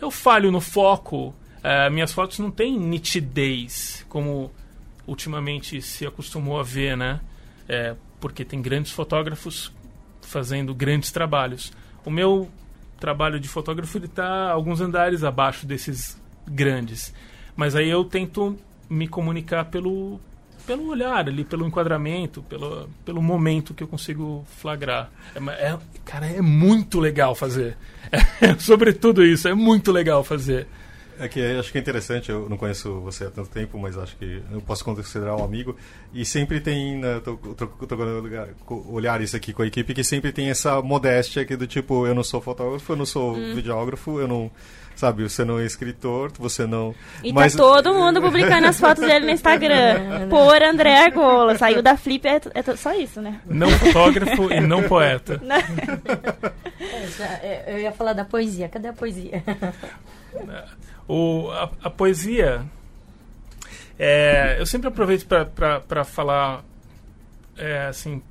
eu falho no foco. Eh, minhas fotos não têm nitidez, como ultimamente se acostumou a ver, né? Eh, porque tem grandes fotógrafos fazendo grandes trabalhos. O meu trabalho de fotógrafo está alguns andares abaixo desses grandes. Mas aí eu tento me comunicar pelo pelo olhar ali, pelo enquadramento, pelo, pelo momento que eu consigo flagrar. É, é- cara, é muito legal fazer. É, sobretudo isso, é muito legal fazer. É que acho que é interessante, eu não conheço você há tanto tempo, mas acho que eu posso considerar um amigo. E sempre tem, né, tô, tô, olhar isso aqui com a equipe, que sempre tem essa modéstia aqui do tipo, eu não sou fotógrafo, eu não sou videógrafo, eu não. Sabe, você não é escritor, você não. E mas, tá todo mundo publicando as fotos dele no Instagram. Por André Argola. Saiu da Flip, é, é só isso, né? Não fotógrafo e não poeta. É, já, é, eu ia falar da poesia. Cadê a poesia? O, a, a poesia. é, eu sempre aproveito para falar, é, assim,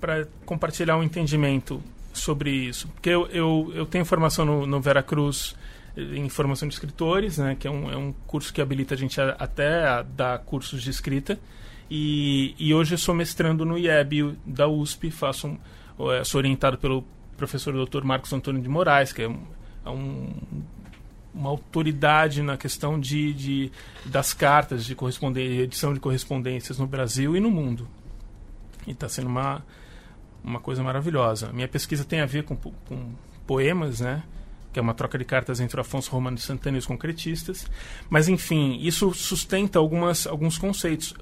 para compartilhar um entendimento sobre isso. Porque eu, eu, eu tenho formação no, no Veracruz em formação de escritores, né, que é um, é um curso que habilita a gente a- até a dar cursos de escrita. E, e hoje eu sou mestrando no IEB da USP, faço um, é, sou orientado pelo professor Dr. Marcos Antônio de Moraes, que é um, é um uma autoridade na questão de, de das cartas de correspondência, edição de correspondências no Brasil e no mundo. E está sendo uma, uma coisa maravilhosa. Minha pesquisa tem a ver com, com poemas, né? que é uma troca de cartas entre o Afonso Romano de Santana e os concretistas. Mas, enfim, isso sustenta algumas, alguns conceitos.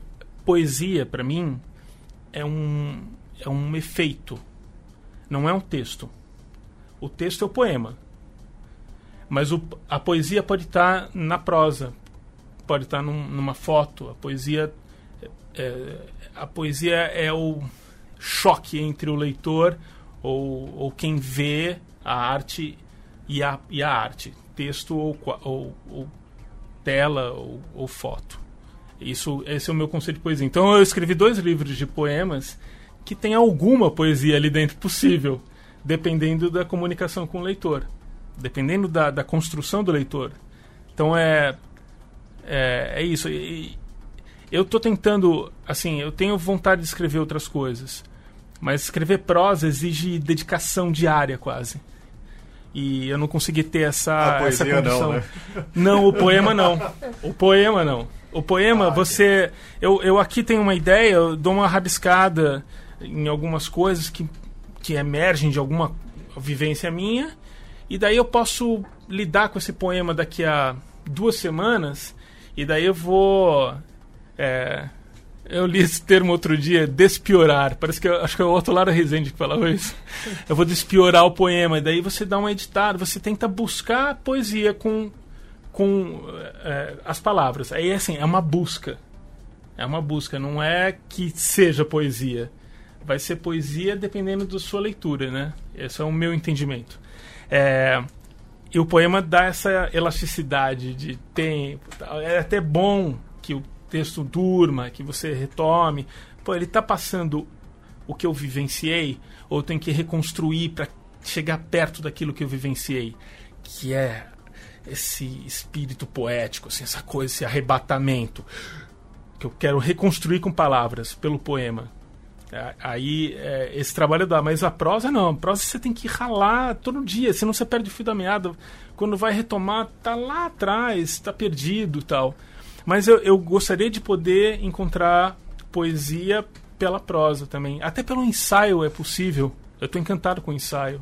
Poesia, para mim, é um, é um efeito, não é um texto. O texto é o poema. Mas o, a poesia pode estar tá na prosa, pode estar tá num, numa foto. A poesia, é, a poesia é o choque entre o leitor ou, ou quem vê a arte e a, e a arte, texto ou, ou, ou tela ou, ou, foto. Isso, esse é o meu conceito de poesia. Então eu escrevi dois livros de poemas que tem alguma poesia ali dentro possível, dependendo da comunicação com o leitor, dependendo da, da construção do leitor. Então é é, é isso. E, eu estou tentando, assim, eu tenho vontade de escrever outras coisas, mas escrever prosa exige dedicação diária quase. E eu não consegui ter essa, a essa condição. Não, né? não, o poema não. O poema não. O poema, ah, você. Eu, eu aqui tenho uma ideia, eu dou uma rabiscada em algumas coisas que, que emergem de alguma vivência minha, e daí eu posso lidar com esse poema daqui a duas semanas, e daí eu vou. É, eu li esse termo outro dia, despiorar. Parece que eu, acho que é o Otto Lara Rezende que falava isso. Eu vou despiorar o poema. E daí você dá uma editada, você tenta buscar poesia com, com é, as palavras. Aí, assim, é uma busca. É uma busca, não é que seja poesia. Vai ser poesia dependendo da sua leitura, né? Esse é o meu entendimento. É, e o poema dá essa elasticidade de tempo. É até bom que o texto durma, que você retome. Pô, ele está passando o que eu vivenciei, ou tenho que reconstruir para chegar perto daquilo que eu vivenciei, que é esse espírito poético, assim, essa coisa, esse arrebatamento que eu quero reconstruir com palavras pelo poema. É, aí é, esse trabalho dá, mas a prosa não. A prosa você tem que ralar todo dia, senão você perde o fio da meada. Quando vai retomar, tá lá atrás, tá perdido tal. Mas eu, eu gostaria de poder encontrar poesia pela prosa também. Até pelo ensaio é possível. Eu estou encantado com o ensaio.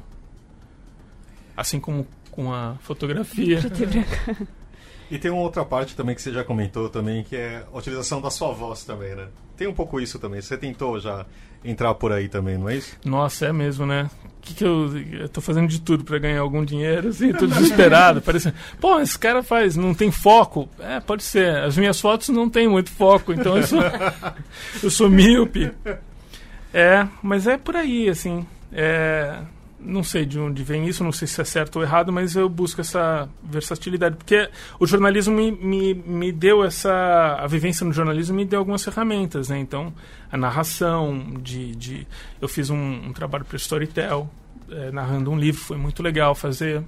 Assim como com a fotografia. E tem uma outra parte também que você já comentou também, que é a utilização da sua voz também, né? Tem um pouco isso também. Você tentou já entrar por aí também, não é isso? Nossa, é mesmo, né? Que que eu, eu tô fazendo de tudo para ganhar algum dinheiro, assim, tô desesperado. parece, pô, esse cara faz, não tem foco. É, pode ser. As minhas fotos não tem muito foco, então eu sou, eu sou míope. É, mas é por aí, assim. É, não sei de onde vem isso, não sei se é certo ou errado, mas eu busco essa versatilidade. Porque o jornalismo me, me, me deu essa. A vivência no jornalismo me deu algumas ferramentas, né? Então, a narração, de. de eu fiz um, um trabalho para Storytel, é, narrando um livro, foi muito legal fazer.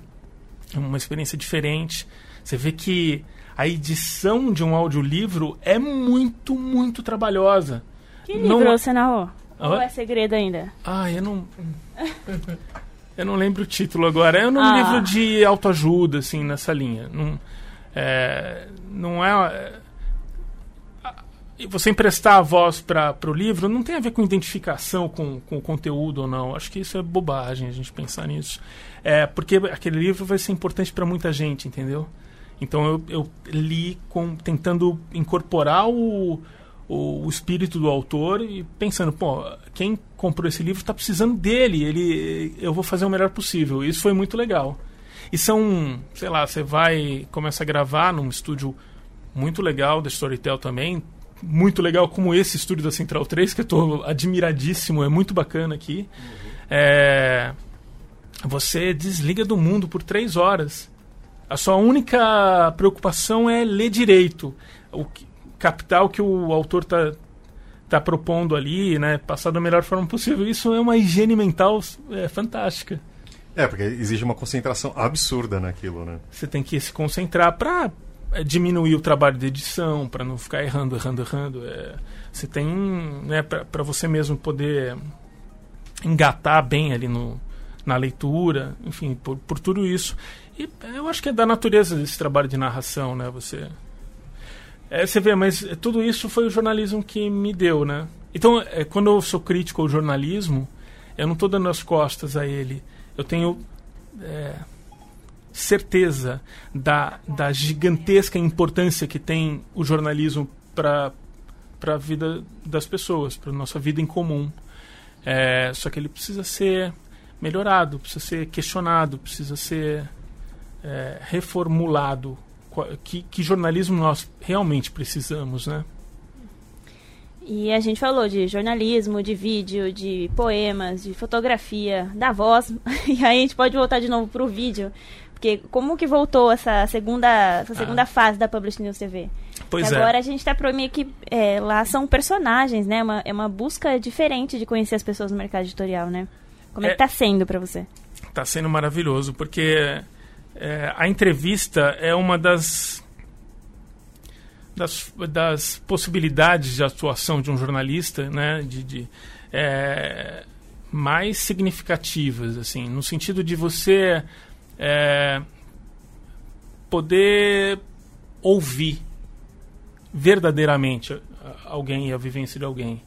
Uma experiência diferente. Você vê que a edição de um audiolivro é muito, muito trabalhosa. Que livro não... você narrou? Ou é segredo ainda? Ah, eu não. eu não lembro o título agora. É um ah. livro de autoajuda, assim, nessa linha. Não é. Não é, é você emprestar a voz para o livro não tem a ver com identificação com, com o conteúdo ou não. Acho que isso é bobagem a gente pensar nisso. É, porque aquele livro vai ser importante para muita gente, entendeu? Então eu, eu li com, tentando incorporar o, o, o, espírito do autor e pensando, pô, quem comprou esse livro está precisando dele, ele, eu vou fazer o melhor possível. Isso foi muito legal. E são, sei lá, você vai, começa a gravar num estúdio muito legal da Storytel também, muito legal como esse estúdio da Central 3, que eu estou admiradíssimo, é muito bacana aqui. Uhum. É, você desliga do mundo por três horas. A sua única preocupação é ler direito. O que, captar o que o autor está tá propondo ali, né? Passar da melhor forma possível. Isso é uma higiene mental é, fantástica. É, porque exige uma concentração absurda naquilo, né? Você tem que se concentrar para é, diminuir o trabalho de edição, para não ficar errando, errando, errando. É, você tem, né, para você mesmo poder engatar bem ali no, na leitura, enfim, por, por tudo isso. E eu acho que é da natureza desse trabalho de narração, né? Você é, você vê, mas tudo isso foi o jornalismo que me deu, né? Então, é, quando eu sou crítico ao jornalismo, eu não estou dando as costas a ele. Eu tenho é, certeza da, da gigantesca importância que tem o jornalismo para a vida das pessoas, para nossa vida em comum. É, só que ele precisa ser melhorado, precisa ser questionado, precisa ser é, reformulado. Que, que jornalismo nós realmente precisamos, né? E a gente falou de jornalismo, de vídeo, de poemas, de fotografia, da voz. E aí a gente pode voltar de novo para o vídeo. Porque como que voltou essa segunda, essa segunda ah. fase da Publish News TV? Pois é. Agora a gente está pro meio que é, lá são personagens, né? Uma, é uma busca diferente de conhecer as pessoas no mercado editorial, né? Como é, é que tá sendo para você? Tá sendo maravilhoso, porque é, a entrevista é uma das, das, das possibilidades de atuação de um jornalista, né? De, de é, mais significativas, assim, no sentido de você é, poder ouvir verdadeiramente alguém e a vivência de alguém.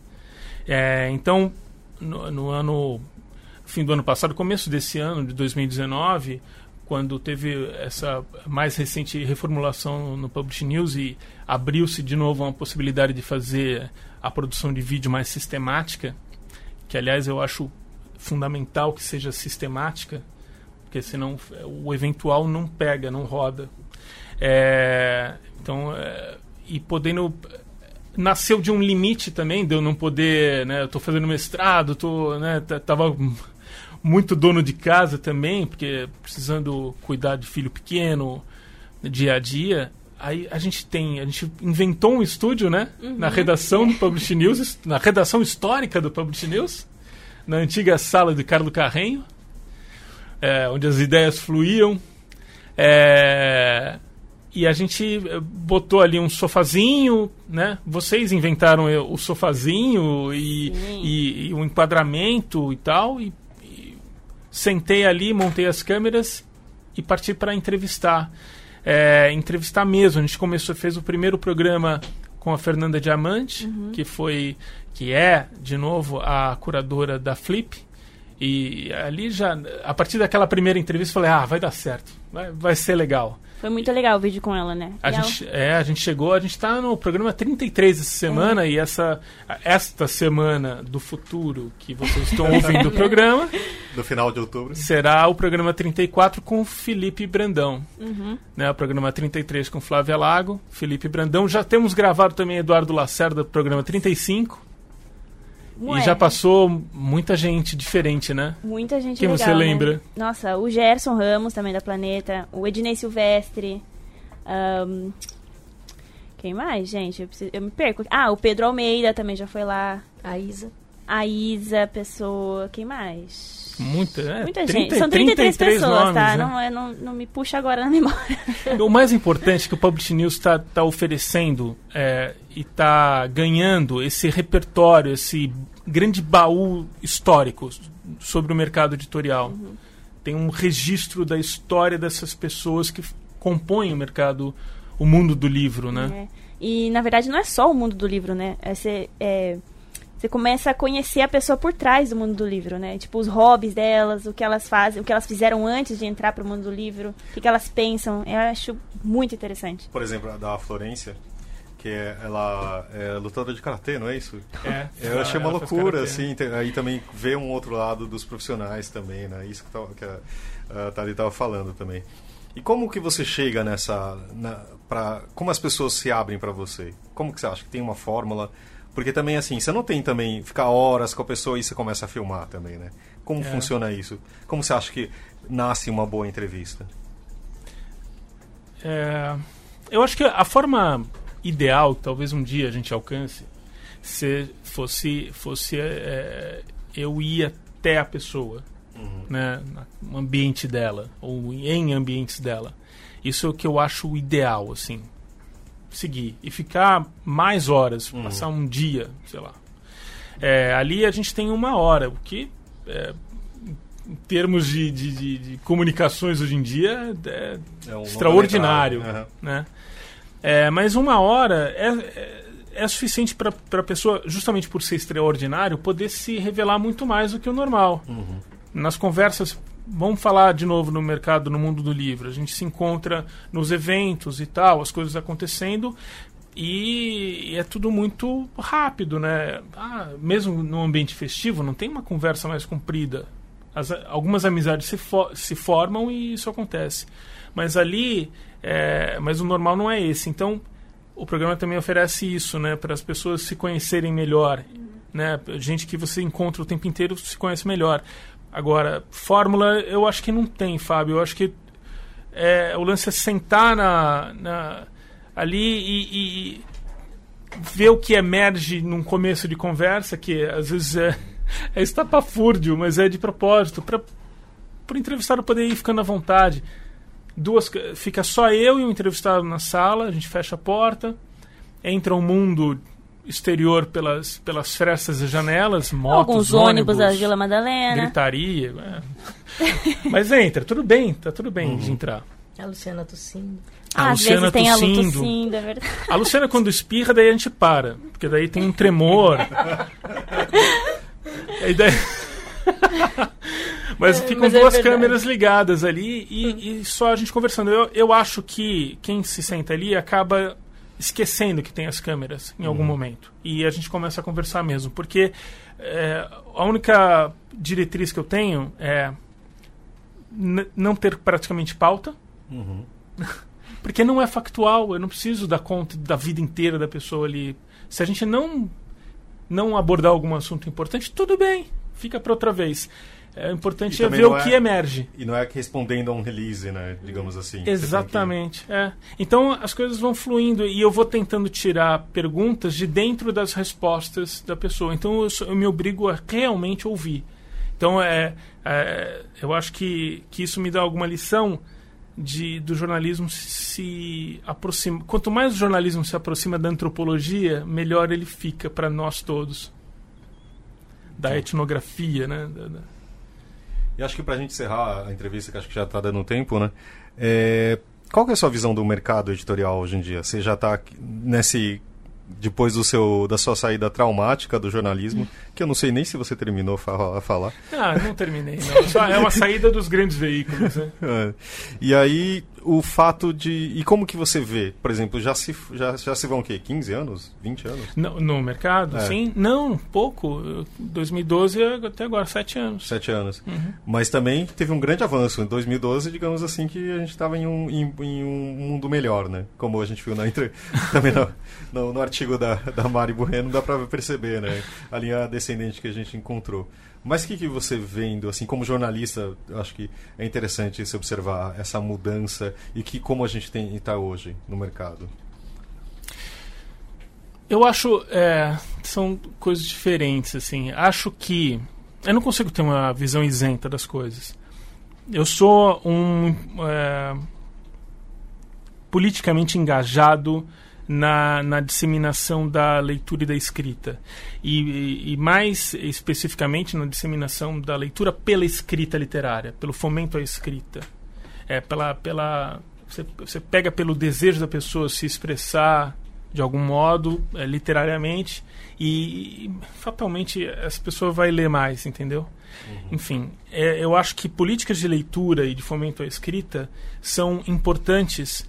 É, então, no, no, ano fim do ano passado, começo desse ano de 2019, quando teve essa mais recente reformulação no Publish News e abriu-se de novo uma possibilidade de fazer a produção de vídeo mais sistemática, que aliás eu acho fundamental que seja sistemática, porque senão o eventual não pega, não roda. É, então, é, e podendo nasceu de um limite também de eu não poder, né, eu estou fazendo mestrado, tô, né, tava muito dono de casa também, porque precisando cuidar de filho pequeno dia a dia. Aí a gente tem, a gente inventou um estúdio, né, uhum. na redação do Publish News, na redação histórica do Publish News, na antiga sala de Carlos Carrenho é, onde as ideias fluíam. É, e a gente eh, botou ali um sofazinho, né? Vocês inventaram o sofazinho e, e, e o enquadramento e tal. E, sentei ali, montei as câmeras e parti para entrevistar. É, entrevistar mesmo. A gente começou, fez o primeiro programa com a Fernanda Diamante, uhum. que foi, que é, de novo, a curadora da Flip. E ali já, a partir daquela primeira entrevista, falei, ah, vai dar certo, vai, vai ser legal. Foi muito legal o vídeo com ela, né? A gente, ela... É, a gente chegou, a gente está no programa 33 essa semana é. e essa esta semana do futuro que vocês estão ouvindo o programa. Do final de outubro. Será o programa 34 com Felipe Brandão. Uhum. Né, o programa 33 com Flávia Lago, Felipe Brandão. Já temos gravado também Eduardo Lacerda, programa 35. Ué. E já passou muita gente diferente, né? Muita gente Quem legal, você lembra? Né? Nossa, o Gerson Ramos, também da Planeta. O Ednei Silvestre. Um, quem mais, gente? Eu, preciso, eu, me perco. Ah, o Pedro Almeida também já foi lá. A Isa. A Isa, pessoa. Quem mais? Muita, é, Muita 30, gente. São 33, 33 pessoas, nomes, tá? Né? Não, não, não me puxa agora na memória. O mais importante que o Publish News está tá oferecendo é, e está ganhando esse repertório, esse grande baú histórico sobre o mercado editorial. Uhum. Tem um registro da história dessas pessoas que compõem o mercado, o mundo do livro, né? É. E, na verdade, não é só o mundo do livro, né? É, é você começa a conhecer a pessoa por trás do mundo do livro, né? Tipo, os hobbies delas, o que elas fazem, o que elas fizeram antes de entrar para o mundo do livro, o que, elas pensam. Eu acho muito interessante. Por exemplo, a da Florência, que é, ela é lutadora de karatê, não é isso? É. Eu achei uma loucura, assim. Aí também ver um outro lado dos profissionais também, né? Isso que, que a, a Thalita estava falando também. E como que você chega nessa, na, para como as pessoas se abrem para você? Como que você acha que tem uma fórmula? Porque também, assim, você não tem também ficar horas com a pessoa e você começa a filmar também, né? Como é. funciona isso? Como você acha que nasce uma boa entrevista? É, eu acho que a forma ideal, talvez um dia a gente alcance, se fosse, fosse é, eu ir até a pessoa, uhum. né, no ambiente dela, ou em ambientes dela. Isso é o que eu acho ideal, assim seguir e ficar mais horas, uhum. passar um dia, sei lá. É, ali a gente tem uma hora, o que é, em termos de, de, de, de comunicações hoje em dia, é, É um extraordinário. longa-metragem, Né? É, mas uma hora é, é, é suficiente para a pessoa, justamente por ser extraordinário, poder se revelar muito mais do que o normal. Nas conversas, vamos falar de novo no mercado, no mundo do livro. A gente se encontra nos eventos e tal, as coisas acontecendo. E é tudo muito rápido, né? Ah, mesmo no ambiente festivo, não tem uma conversa mais comprida. As- algumas amizades se, se formam e isso acontece. Mas ali, é, mas o normal não é esse. Então, o programa também oferece isso, né? Para as pessoas se conhecerem melhor. Né? Gente que você encontra o tempo inteiro se conhece melhor. Agora, fórmula, eu acho que não tem, Fábio. Eu acho que é, o lance é sentar na, na- ali e, e ver o que emerge num começo de conversa, que às vezes é, é estapafúrdio, mas é de propósito, para o entrevistado poder ir ficando à vontade. Duas, fica só eu e o entrevistado na sala, a gente fecha a porta, entra o mundo exterior pelas, pelas frestas e janelas, motos, Alguns ônibus da Vila Madalena. gritaria. é. Mas entra, tudo bem, tá tudo bem de entrar. A Luciana tossindo. A Ah, Às Luciana vezes tem a Lu tossindo. tossindo, é verdade. A Luciana, quando espirra, daí a gente para. Porque daí tem um tremor. E daí... Mas ficam mas é duas verdade. câmeras ligadas ali e, e só a gente conversando. Eu, eu acho que quem se senta ali acaba esquecendo que tem as câmeras em algum momento. E a gente começa a conversar mesmo. Porque é, a única diretriz que eu tenho é não ter praticamente pauta. Porque não é factual, eu não preciso dar conta da vida inteira da pessoa ali. Se a gente não não abordar algum assunto importante, tudo bem, fica para outra vez. É, importante E é ver o é- que emerge. E não é respondendo a um release, né? Digamos assim. Tem que- Exatamente. É. Então as coisas vão fluindo e eu vou tentando tirar perguntas de dentro das respostas da pessoa. Então eu, eu me obrigo a realmente ouvir. Então é, é, eu acho que, que isso me dá alguma lição de, do jornalismo se aproxima. Quanto mais o jornalismo se aproxima da antropologia, melhor ele fica para nós todos. Da etnografia, né? Da- da- E acho que pra gente encerrar a entrevista, que acho que já tá dando tempo, né? É, Qual que é a sua visão do mercado editorial hoje em dia? Você já tá aqui nesse. Depois do seu, da sua saída traumática do jornalismo, que eu não sei nem se você terminou a falar. Ah, não terminei. Não. Só é uma saída dos grandes veículos. Né? É. E aí, o fato de. E como que você vê? Por exemplo, já se, já, já se vão o quê? 15 anos? 20 anos? No, no mercado, É. sim? Não, pouco. Eu- 2012 até agora, sete anos. Sete anos. Uhum. Mas também teve um grande avanço. Em 2012, digamos assim, que a gente estava em um, em, em um mundo melhor, né? Como a gente viu na também no, no, no artigo da, da Mari Bueno, dá para perceber, né? A linha descendente que a gente encontrou. Mas o que, que você vendo, assim, como jornalista, acho que é interessante se observar essa mudança e que como a gente tem está hoje no mercado. Eu acho. é, são coisas diferentes, assim. Acho que. Eu não consigo ter uma visão isenta das coisas. Eu sou um. é, politicamente engajado na, na disseminação da leitura e da escrita. E, e- e mais especificamente na disseminação da leitura pela escrita literária, pelo fomento à escrita. É, pela, pela, você, você pega pelo desejo da pessoa se expressar de algum modo, é, literariamente, e, e fatalmente essa pessoa vai ler mais, entendeu? Enfim, é, eu acho que políticas de leitura e de fomento à escrita são importantes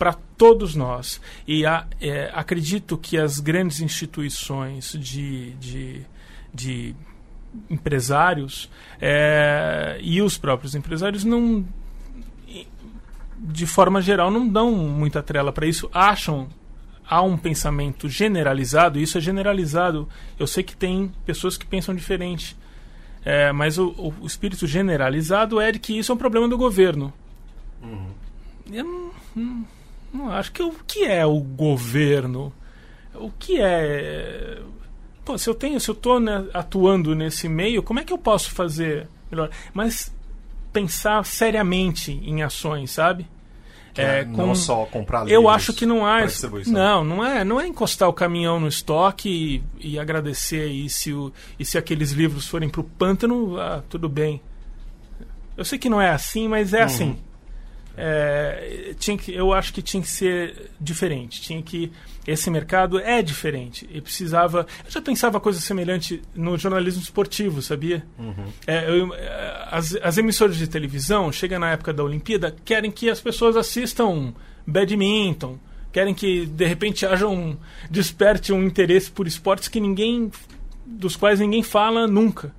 para todos nós. E é, acredito que as grandes instituições de, de, de empresários é, e os próprios empresários não, de forma geral, não dão muita trela para isso. Acham há um pensamento generalizado, e isso é generalizado. Eu sei que tem pessoas que pensam diferente. É, mas o, o- espírito generalizado é de que isso é um problema do governo. Eu não, não- não acho que o que é o governo. O que é. Pô, se eu tenho, se eu estou atuando nesse meio, como é que eu posso fazer melhor? Mas pensar seriamente em ações, sabe? É, não com- só comprar eu livros acho que não há. Não, não é, não é encostar o caminhão no estoque e, e agradecer e se, o, e se aqueles livros forem para o pântano, ah, tudo bem. Eu sei que não é assim, mas é assim. É, tinha que, eu acho que tinha que ser diferente. Tinha que esse mercado é diferente e precisava. Eu já pensava coisa semelhante no jornalismo esportivo, sabia? É, eu- é, as, as emissoras de televisão chega na época da Olimpíada querem que as pessoas assistam badminton, querem que de repente haja um desperte um interesse por esportes que ninguém dos quais ninguém fala nunca.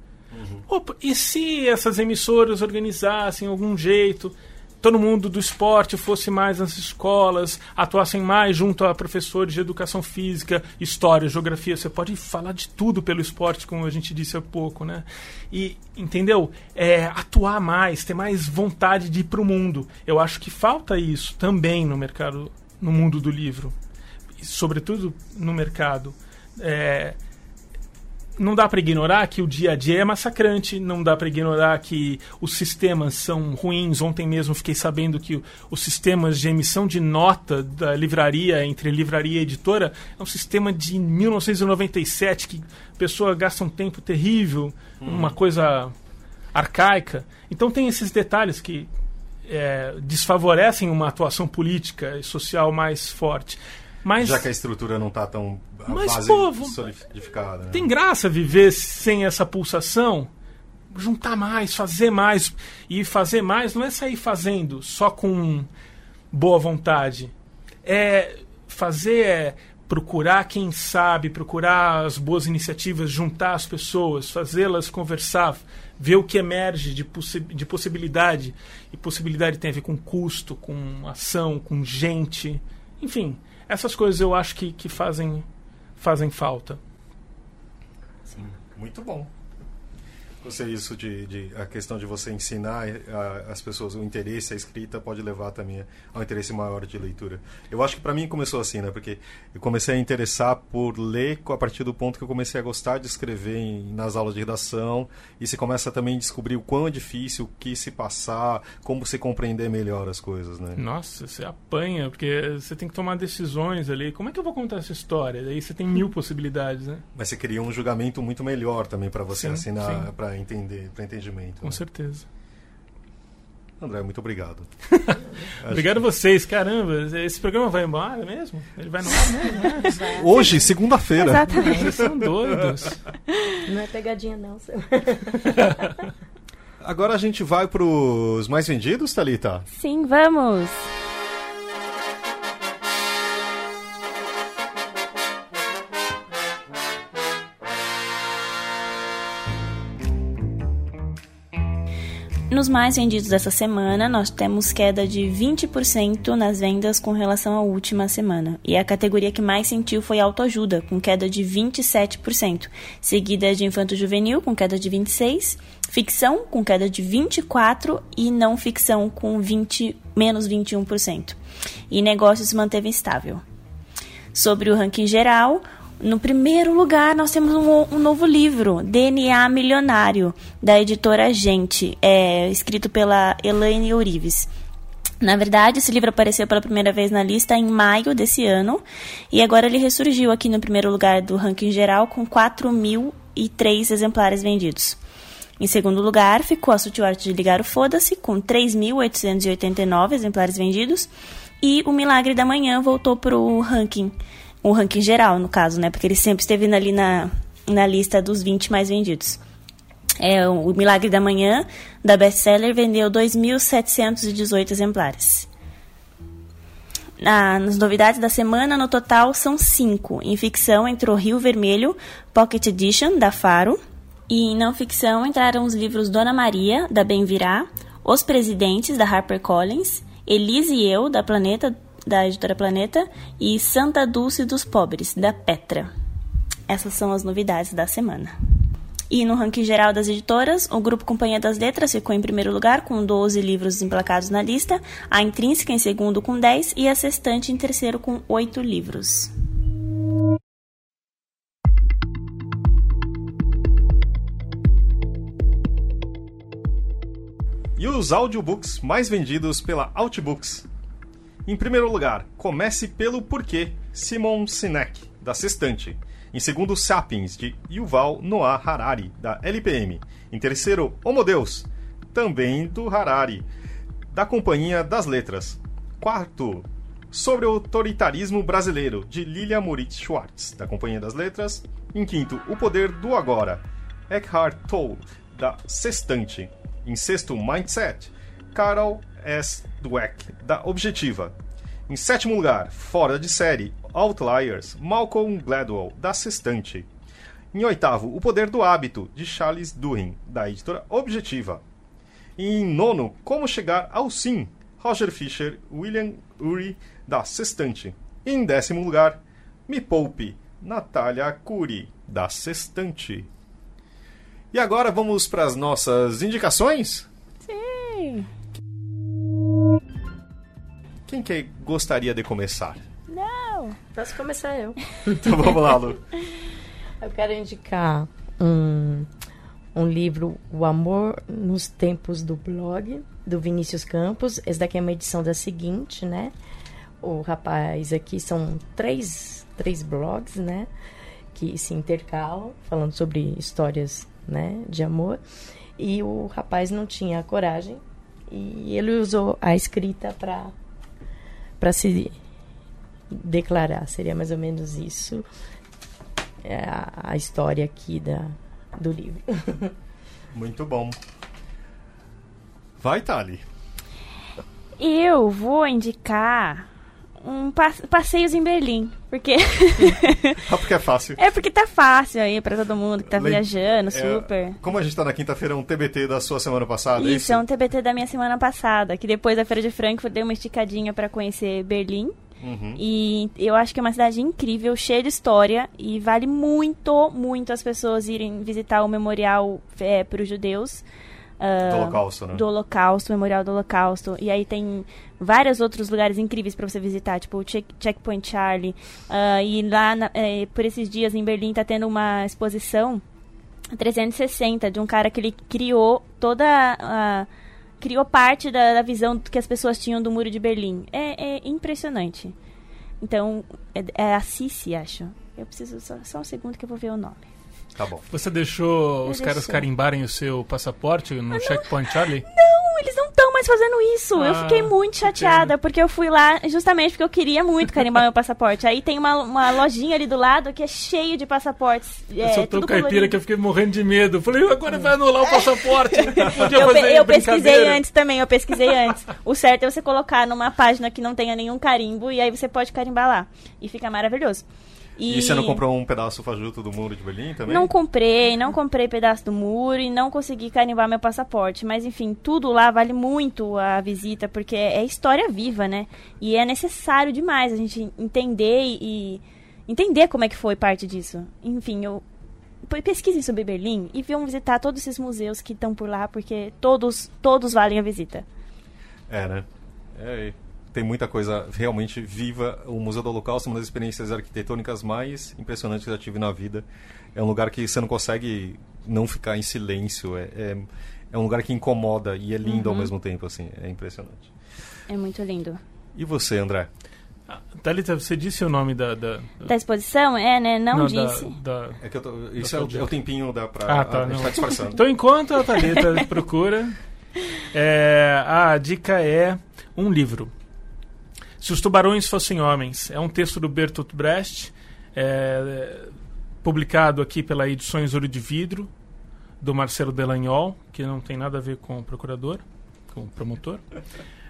Opa, e se essas emissoras organizassem algum jeito, todo mundo do esporte fosse mais nas escolas, atuassem mais junto a professores de educação física, história, geografia, você pode falar de tudo pelo esporte, como a gente disse há pouco, né? E, entendeu? É, atuar mais, ter mais vontade de ir para o mundo. Eu acho que falta isso também no mercado, no mundo do livro. E, sobretudo no mercado. É, não dá para ignorar que o dia a dia é massacrante, não dá para ignorar que os sistemas são ruins. Ontem mesmo fiquei sabendo que os sistemas de emissão de nota da livraria, entre livraria e editora, é um sistema de 1997 que a pessoa gasta um tempo terrível, uma coisa arcaica. Então tem esses detalhes que é, desfavorecem uma atuação política e social mais forte. Mas Já que a estrutura não tá tão Mas, pô, vamos- solidificada. Né? tem graça viver sem essa pulsação? Juntar mais, fazer mais. E fazer mais não é sair fazendo só com boa vontade. É fazer é procurar quem sabe, procurar as boas iniciativas, juntar as pessoas, fazê-las conversar, ver o que emerge de, possi de possibilidade. E possibilidade tem a ver com custo, com ação, com gente. Enfim, essas coisas eu acho que, que fazem, fazem falta. Muito bom. Você isso de, de- a questão de você ensinar a- as pessoas o interesse, a escrita pode levar também ao interesse maior de leitura. Eu acho que para mim começou assim, né? Porque eu comecei a interessar por ler a partir do ponto que eu comecei a gostar de escrever em- nas aulas de redação e você começa também a descobrir o quão é difícil, o que se passar, como você compreender melhor as coisas, né? Nossa, você apanha, porque você tem que tomar decisões ali. Como é que eu vou contar essa história? Daí você tem mil possibilidades, né? Mas você cria um julgamento muito melhor também para você Sim, assinar, sim. Para entender, para entendimento. Com né? certeza. André, muito obrigado. Obrigado a vocês. Caramba, esse programa vai embora mesmo? Ele vai no ar mesmo? né? Hoje, segunda-feira. Exatamente. Vocês são doidos. Não é pegadinha, não. seu. Agora a gente vai pros mais vendidos, Thalita? Sim, vamos! Nos mais vendidos dessa semana, nós temos queda de 20% nas vendas com relação à última semana. E a categoria que mais sentiu foi autoajuda, com queda de 27%, seguida de infanto juvenil com queda de 26%, ficção com queda de 24% e não ficção com 20, menos 21%. E negócios manteve estável. Sobre o ranking geral, no primeiro lugar nós temos um, um novo livro, DNA Milionário, da editora Gente, é, escrito pela Elaine Eurives. Na verdade, esse livro apareceu pela primeira vez na lista em maio desse ano e agora ele ressurgiu aqui no primeiro lugar do ranking geral com 4.003 exemplares vendidos. Em segundo lugar, ficou a Sutil Arte de Ligar o Foda-se, com 3.889 exemplares vendidos. E o Milagre da Manhã voltou para o ranking, o ranking geral, no caso, né? Porque ele sempre esteve ali na, na lista dos 20 mais vendidos. É, o Milagre da Manhã, da bestseller, vendeu 2.718 exemplares. Na- nas novidades da semana, no total, são cinco. Em ficção entrou Rio Vermelho, Pocket Edition, da Faro. E em não ficção entraram os livros Dona Maria, da Bem Virá, Os Presidentes, da HarperCollins, Elise e Eu, da Planeta, da editora Planeta, e Santa Dulce dos Pobres, da Petra. Essas são as novidades da semana. E no ranking geral das editoras, o grupo Companhia das Letras ficou em primeiro lugar com 12 livros emplacados na lista, a Intrínseca em segundo com 10 e a Sextante em terceiro com 8 livros. E os audiobooks mais vendidos pela Outbooks. Em primeiro lugar, comece pelo Porquê, Simon Sinek, da Sextante. Em segundo, Sapiens, de Yuval Noah Harari, da LPM. Em terceiro, Homo Deus, também do Harari, da Companhia das Letras. Quarto, sobre o autoritarismo brasileiro, de Lilia Moritz Schwartz, da Companhia das Letras. Em quinto, O Poder do Agora, Eckhart Tolle, da Sextante. Em sexto, Mindset, Carol S. Dweck, da Objetiva. Em sétimo lugar, fora de série, Outliers, Malcolm Gladwell, da Sextante. Em oitavo, O Poder do Hábito, de Charles Duhigg, da editora Objetiva. E em nono, Como Chegar ao Sim, Roger Fisher, William Ury, da Sextante. E em décimo lugar, Me Poupe, Natália Curi, da Sextante. E agora vamos para as nossas indicações? Sim. Quem que gostaria de começar? Não. Posso começar eu. Então vamos lá, Lu. Eu quero indicar um, um livro, O Amor nos Tempos do Blog, do Vinícius Campos. Esse daqui é uma edição da seguinte, né? O rapaz aqui são três, três blogs, né? Que se intercalam, falando sobre histórias né, de amor. E o rapaz não tinha coragem e ele usou a escrita para para se declarar. Seria mais ou menos isso é a, a história aqui da, do livro. Muito bom. Vai, Thali. Eu vou indicar um pa- passeios em Berlim, porque Ah, porque é fácil. é porque tá fácil aí pra todo mundo que tá Lem- viajando, É, super. como a gente tá na quinta-feira, é um TBT da sua semana passada, é Isso, é um TBT da minha semana passada, que depois da Feira de Frankfurt dei uma esticadinha pra conhecer Berlim. Uhum. E eu acho que é uma cidade incrível, cheia de história, e vale muito, muito as pessoas irem visitar o memorial é, para os judeus. Ah, Do Holocausto, né? Do Holocausto, Memorial do Holocausto. E aí tem vários outros lugares incríveis para você visitar, tipo o Check- Checkpoint Charlie. Ah, e lá, na- eh, por esses dias em Berlim, tá tendo uma exposição 360 de um cara que ele criou toda a. criou parte da, da visão que as pessoas tinham do Muro de Berlim. É, é impressionante. Então, é, é a Sissi, acho. Eu preciso só, só um segundo que eu vou ver o nome. Tá bom. Você deixou Eu os caras deixei. carimbarem o seu passaporte no Checkpoint Charlie? Não, eles não estão mais fazendo isso. eu Ah, fiquei muito chateada, porque eu fui lá justamente porque eu queria muito carimbar meu passaporte. Aí tem uma, uma lojinha ali do lado que é cheio de passaportes. eu é, sou tão tudo caipira colorido. que eu fiquei morrendo de medo. Falei, agora vai anular o passaporte. Eu, pe- eu pesquisei antes também, eu pesquisei antes. O certo é você colocar numa página que não tenha nenhum carimbo e aí você pode carimbar lá. E fica maravilhoso. E... você não comprou um pedaço fajuto do muro de Berlim também? Não comprei, não comprei pedaço do muro e não consegui carimbar meu passaporte. Mas enfim, tudo lá vale muito a visita, porque é história viva, né? E é necessário demais a gente entender e. e entender como é que foi parte disso. Enfim, eu. pe- Pesquisem sobre Berlim e vão visitar todos esses museus que estão por lá, porque todos, todos valem a visita. É, né? É, tem muita coisa realmente viva. O Museu do Holocausto é uma das experiências arquitetônicas mais impressionantes que eu já tive na vida. É um lugar que você não consegue não ficar em silêncio. É, é, é um lugar que incomoda e é lindo Uhum. ao mesmo tempo, assim. É impressionante. É muito lindo. E você, André? Ah, Thalita, você disse o nome da... da, Da exposição? É, né? Não, da- disse. da- É que eu tô, isso é o, é o tempinho da pra. Ah, tá, a gente não. tá disfarçando. Então, enquanto a Thalita procura, é, a dica é um livro. Se os tubarões fossem homens. É um texto do Bertolt Brecht, é, publicado aqui pela Edições Ouro de Vidro, do Marcelo Delagnol, que não tem nada a ver com o procurador, com o promotor.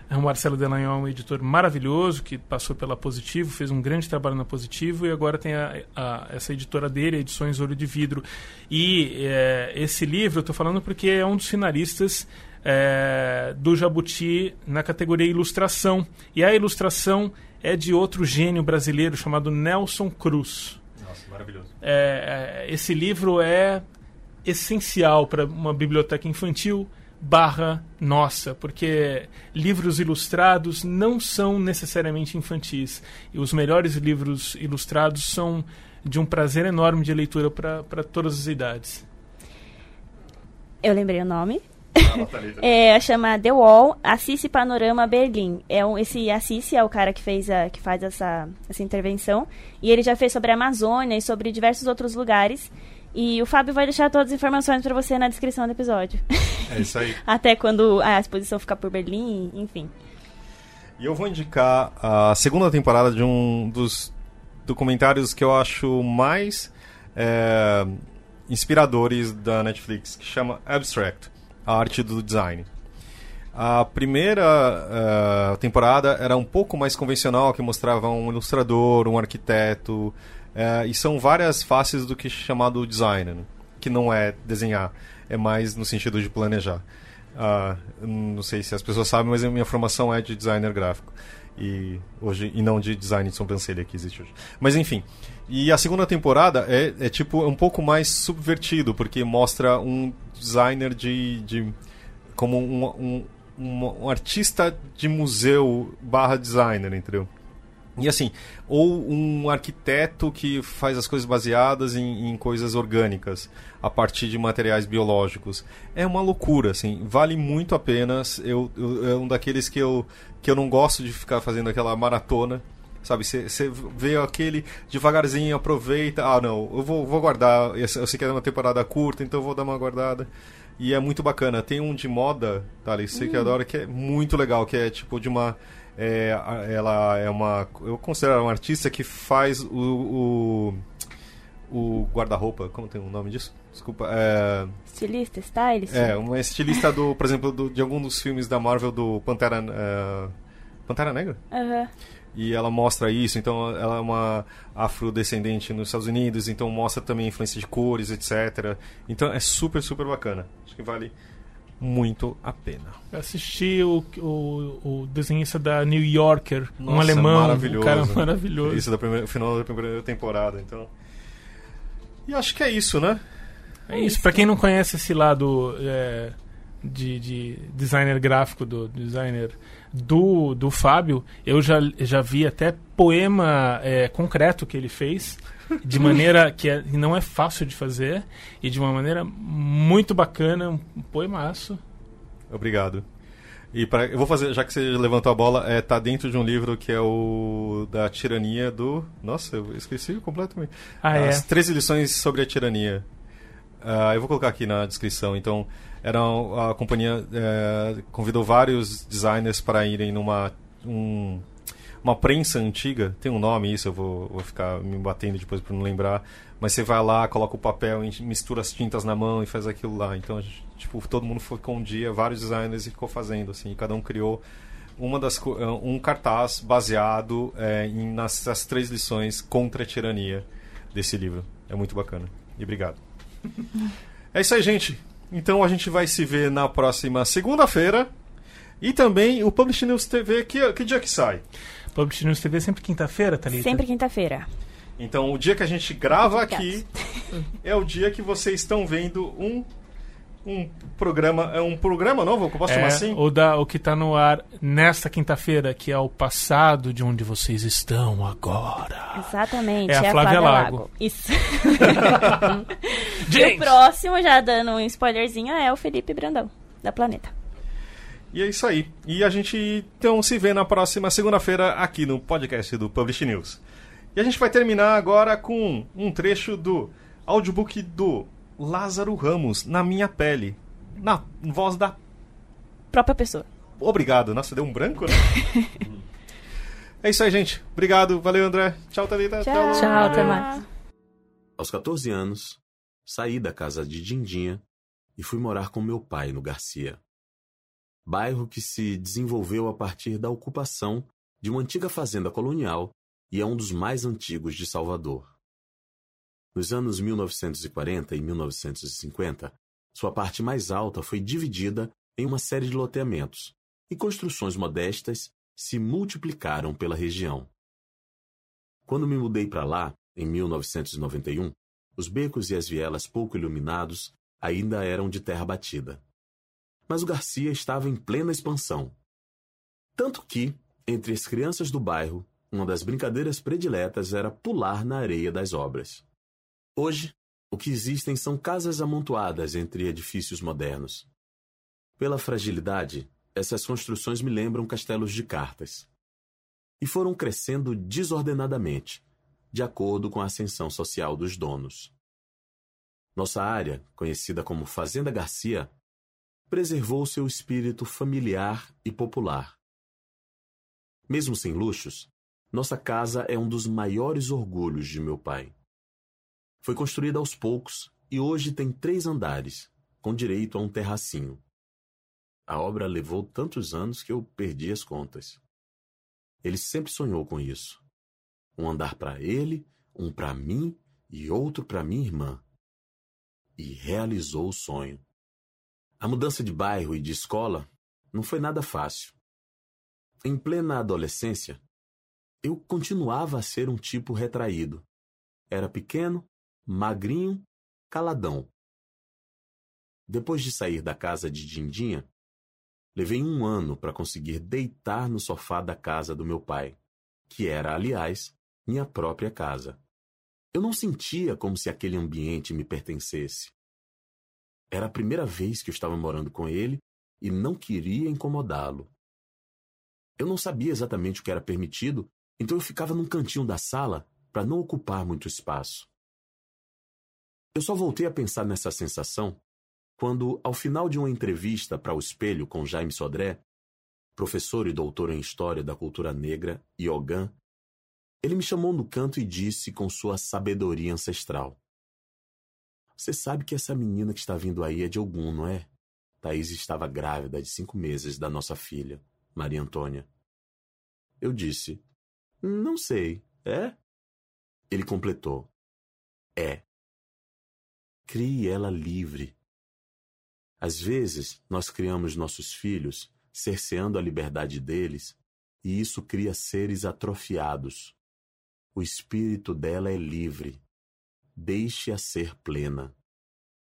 É o Marcelo Delagnol, um editor maravilhoso, que passou pela Positivo, fez um grande trabalho na Positivo e agora tem a- a- essa editora dele, Edições Olho de Vidro. E é, esse livro, eu estou falando porque é um dos finalistas é, do Jabuti na categoria Ilustração. E a ilustração é de outro gênio brasileiro chamado Nelson Cruz. Nossa, maravilhoso. É, é, esse livro é essencial para uma biblioteca infantil barra nossa, porque livros ilustrados não são necessariamente infantis. E os melhores livros ilustrados são de um prazer enorme de leitura para todas as idades. Eu lembrei o nome. É, chama The Wall, Assisi Panorama Berlim. É um, esse Assisi é o cara que fez a, que faz essa, essa intervenção. E ele já fez sobre a Amazônia e sobre diversos outros lugares. E o Fábio vai deixar todas as informações para você na descrição do episódio. É isso aí. Até quando a exposição ficar por Berlim, enfim. E eu vou indicar a segunda temporada de um dos documentários que eu acho mais é, inspiradores da Netflix, que chama Abstract, a arte do design. A primeira uh, temporada era um pouco mais convencional, que mostrava um ilustrador, um arquiteto, uh, e são várias faces do que é chamado design, né? que não é desenhar, é mais no sentido de planejar. Uh, não sei se as pessoas sabem, mas a minha formação é de designer gráfico e hoje e não de design de sobrancelha que existe hoje. Mas enfim, e a segunda temporada é, é tipo um pouco mais subvertido porque mostra um designer de, de como um, um um, um artista de museu barra designer, entendeu? E assim, ou um arquiteto que faz as coisas baseadas em, em, coisas orgânicas, a partir de materiais biológicos. É uma loucura, assim, vale muito a pena. Eu, eu, é um daqueles que eu, que eu não gosto de ficar fazendo aquela maratona. Sabe, você vê aquele devagarzinho, aproveita. Ah, não, eu vou, vou guardar. Eu sei que é uma temporada curta, então eu vou dar uma guardada. E é muito bacana. Tem um de moda, tá ali, você hum. que adora, que é muito legal, que é tipo de uma. É, ela é uma. Eu considero ela uma artista que faz o. o, o guarda-roupa, como tem o nome disso? Desculpa. É... Estilista, stylist? É, uma estilista do, por exemplo, do, de algum dos filmes da Marvel do Pantera. Uh, Pantera Negra? Aham. Uhum e ela mostra isso. Então, ela é uma afrodescendente nos Estados Unidos, então mostra também influência de cores, etc. Então, é super, super bacana. Acho que vale muito a pena. Eu assisti o, o, o desenhista da New Yorker, Nossa, um alemão, maravilhoso. um cara maravilhoso. Isso, da primeira, final da primeira temporada, então... E acho que é isso, né? É isso. Para quem não conhece esse lado é, de, de designer gráfico, do designer do, do Fábio, eu já, já vi até poema é, concreto que ele fez, de maneira que é, não é fácil de fazer, e de uma maneira muito bacana, um poemaço. Obrigado. E pra, eu vou fazer, já que você levantou a bola, é, tá dentro de um livro que é o da tirania do. Nossa, eu esqueci completamente. Ah, As é? 13 lições sobre a tirania. Uh, eu vou colocar aqui na descrição. Então, era a companhia é, convidou vários designers para irem numa um, uma prensa antiga. Tem um nome isso, eu vou, vou ficar me batendo depois para não lembrar. Mas você vai lá, coloca o papel, mistura as tintas na mão e faz aquilo lá. Então, gente, tipo, todo mundo ficou um dia, vários designers e ficou fazendo assim. Cada um criou uma das é, um cartaz baseado é, em, nas, nas três lições contra a tirania desse livro. É muito bacana. E obrigado. é isso aí, gente. Então a gente vai se ver na próxima segunda-feira. E também o Publish News TV, que, que dia que sai? Publish News TV é sempre quinta-feira, Thalita? Sempre quinta-feira. Então o dia que a gente grava aqui é o dia que vocês estão vendo um um programa, é um programa novo, que eu posso é, chamar assim? O, da, o que está no ar nesta quinta-feira, que é o passado de onde vocês estão agora. Exatamente, é a, é a Flávia, Flávia Lago. Lago. Isso. e o próximo, já dando um spoilerzinho, é o Felipe Brandão, da Planeta. E é isso aí. E a gente então se vê na próxima segunda-feira aqui no podcast do Publish News. E a gente vai terminar agora com um trecho do audiobook do Lázaro Ramos, na minha pele. Na voz da própria pessoa. Obrigado. Nossa, deu um branco, né? é isso aí, gente. Obrigado. Valeu, André. Tchau, Thalita. Tchau, Tchau até mais. Aos 14 anos, saí da casa de Dindinha e fui morar com meu pai no Garcia. Bairro que se desenvolveu a partir da ocupação de uma antiga fazenda colonial e é um dos mais antigos de Salvador. Nos anos 1940 e 1950, sua parte mais alta foi dividida em uma série de loteamentos, e construções modestas se multiplicaram pela região. Quando me mudei para lá, em 1991, os becos e as vielas pouco iluminados ainda eram de terra batida. Mas o Garcia estava em plena expansão. Tanto que, entre as crianças do bairro, uma das brincadeiras prediletas era pular na areia das obras. Hoje, o que existem são casas amontoadas entre edifícios modernos. Pela fragilidade, essas construções me lembram castelos de cartas. E foram crescendo desordenadamente, de acordo com a ascensão social dos donos. Nossa área, conhecida como Fazenda Garcia, preservou seu espírito familiar e popular. Mesmo sem luxos, nossa casa é um dos maiores orgulhos de meu pai. Foi construída aos poucos e hoje tem três andares, com direito a um terracinho. A obra levou tantos anos que eu perdi as contas. Ele sempre sonhou com isso. Um andar para ele, um para mim e outro para minha irmã. E realizou o sonho. A mudança de bairro e de escola não foi nada fácil. Em plena adolescência, eu continuava a ser um tipo retraído. Era pequeno, magrinho, caladão. Depois de sair da casa de Dindinha, levei um ano para conseguir deitar no sofá da casa do meu pai, que era, aliás, minha própria casa. Eu não sentia como se aquele ambiente me pertencesse. Era a primeira vez que eu estava morando com ele e não queria incomodá-lo. Eu não sabia exatamente o que era permitido, então eu ficava num cantinho da sala para não ocupar muito espaço. Eu só voltei a pensar nessa sensação quando, ao final de uma entrevista para o Espelho com Jaime Sodré, professor e doutor em História da Cultura Negra e Ogan, ele me chamou no canto e disse com sua sabedoria ancestral: Você sabe que essa menina que está vindo aí é de algum, não é? Thaís estava grávida de cinco meses da nossa filha, Maria Antônia. Eu disse: Não sei, é? Ele completou: É. Crie ela livre. Às vezes, nós criamos nossos filhos cerceando a liberdade deles, e isso cria seres atrofiados, o espírito dela é livre. Deixe-a ser plena.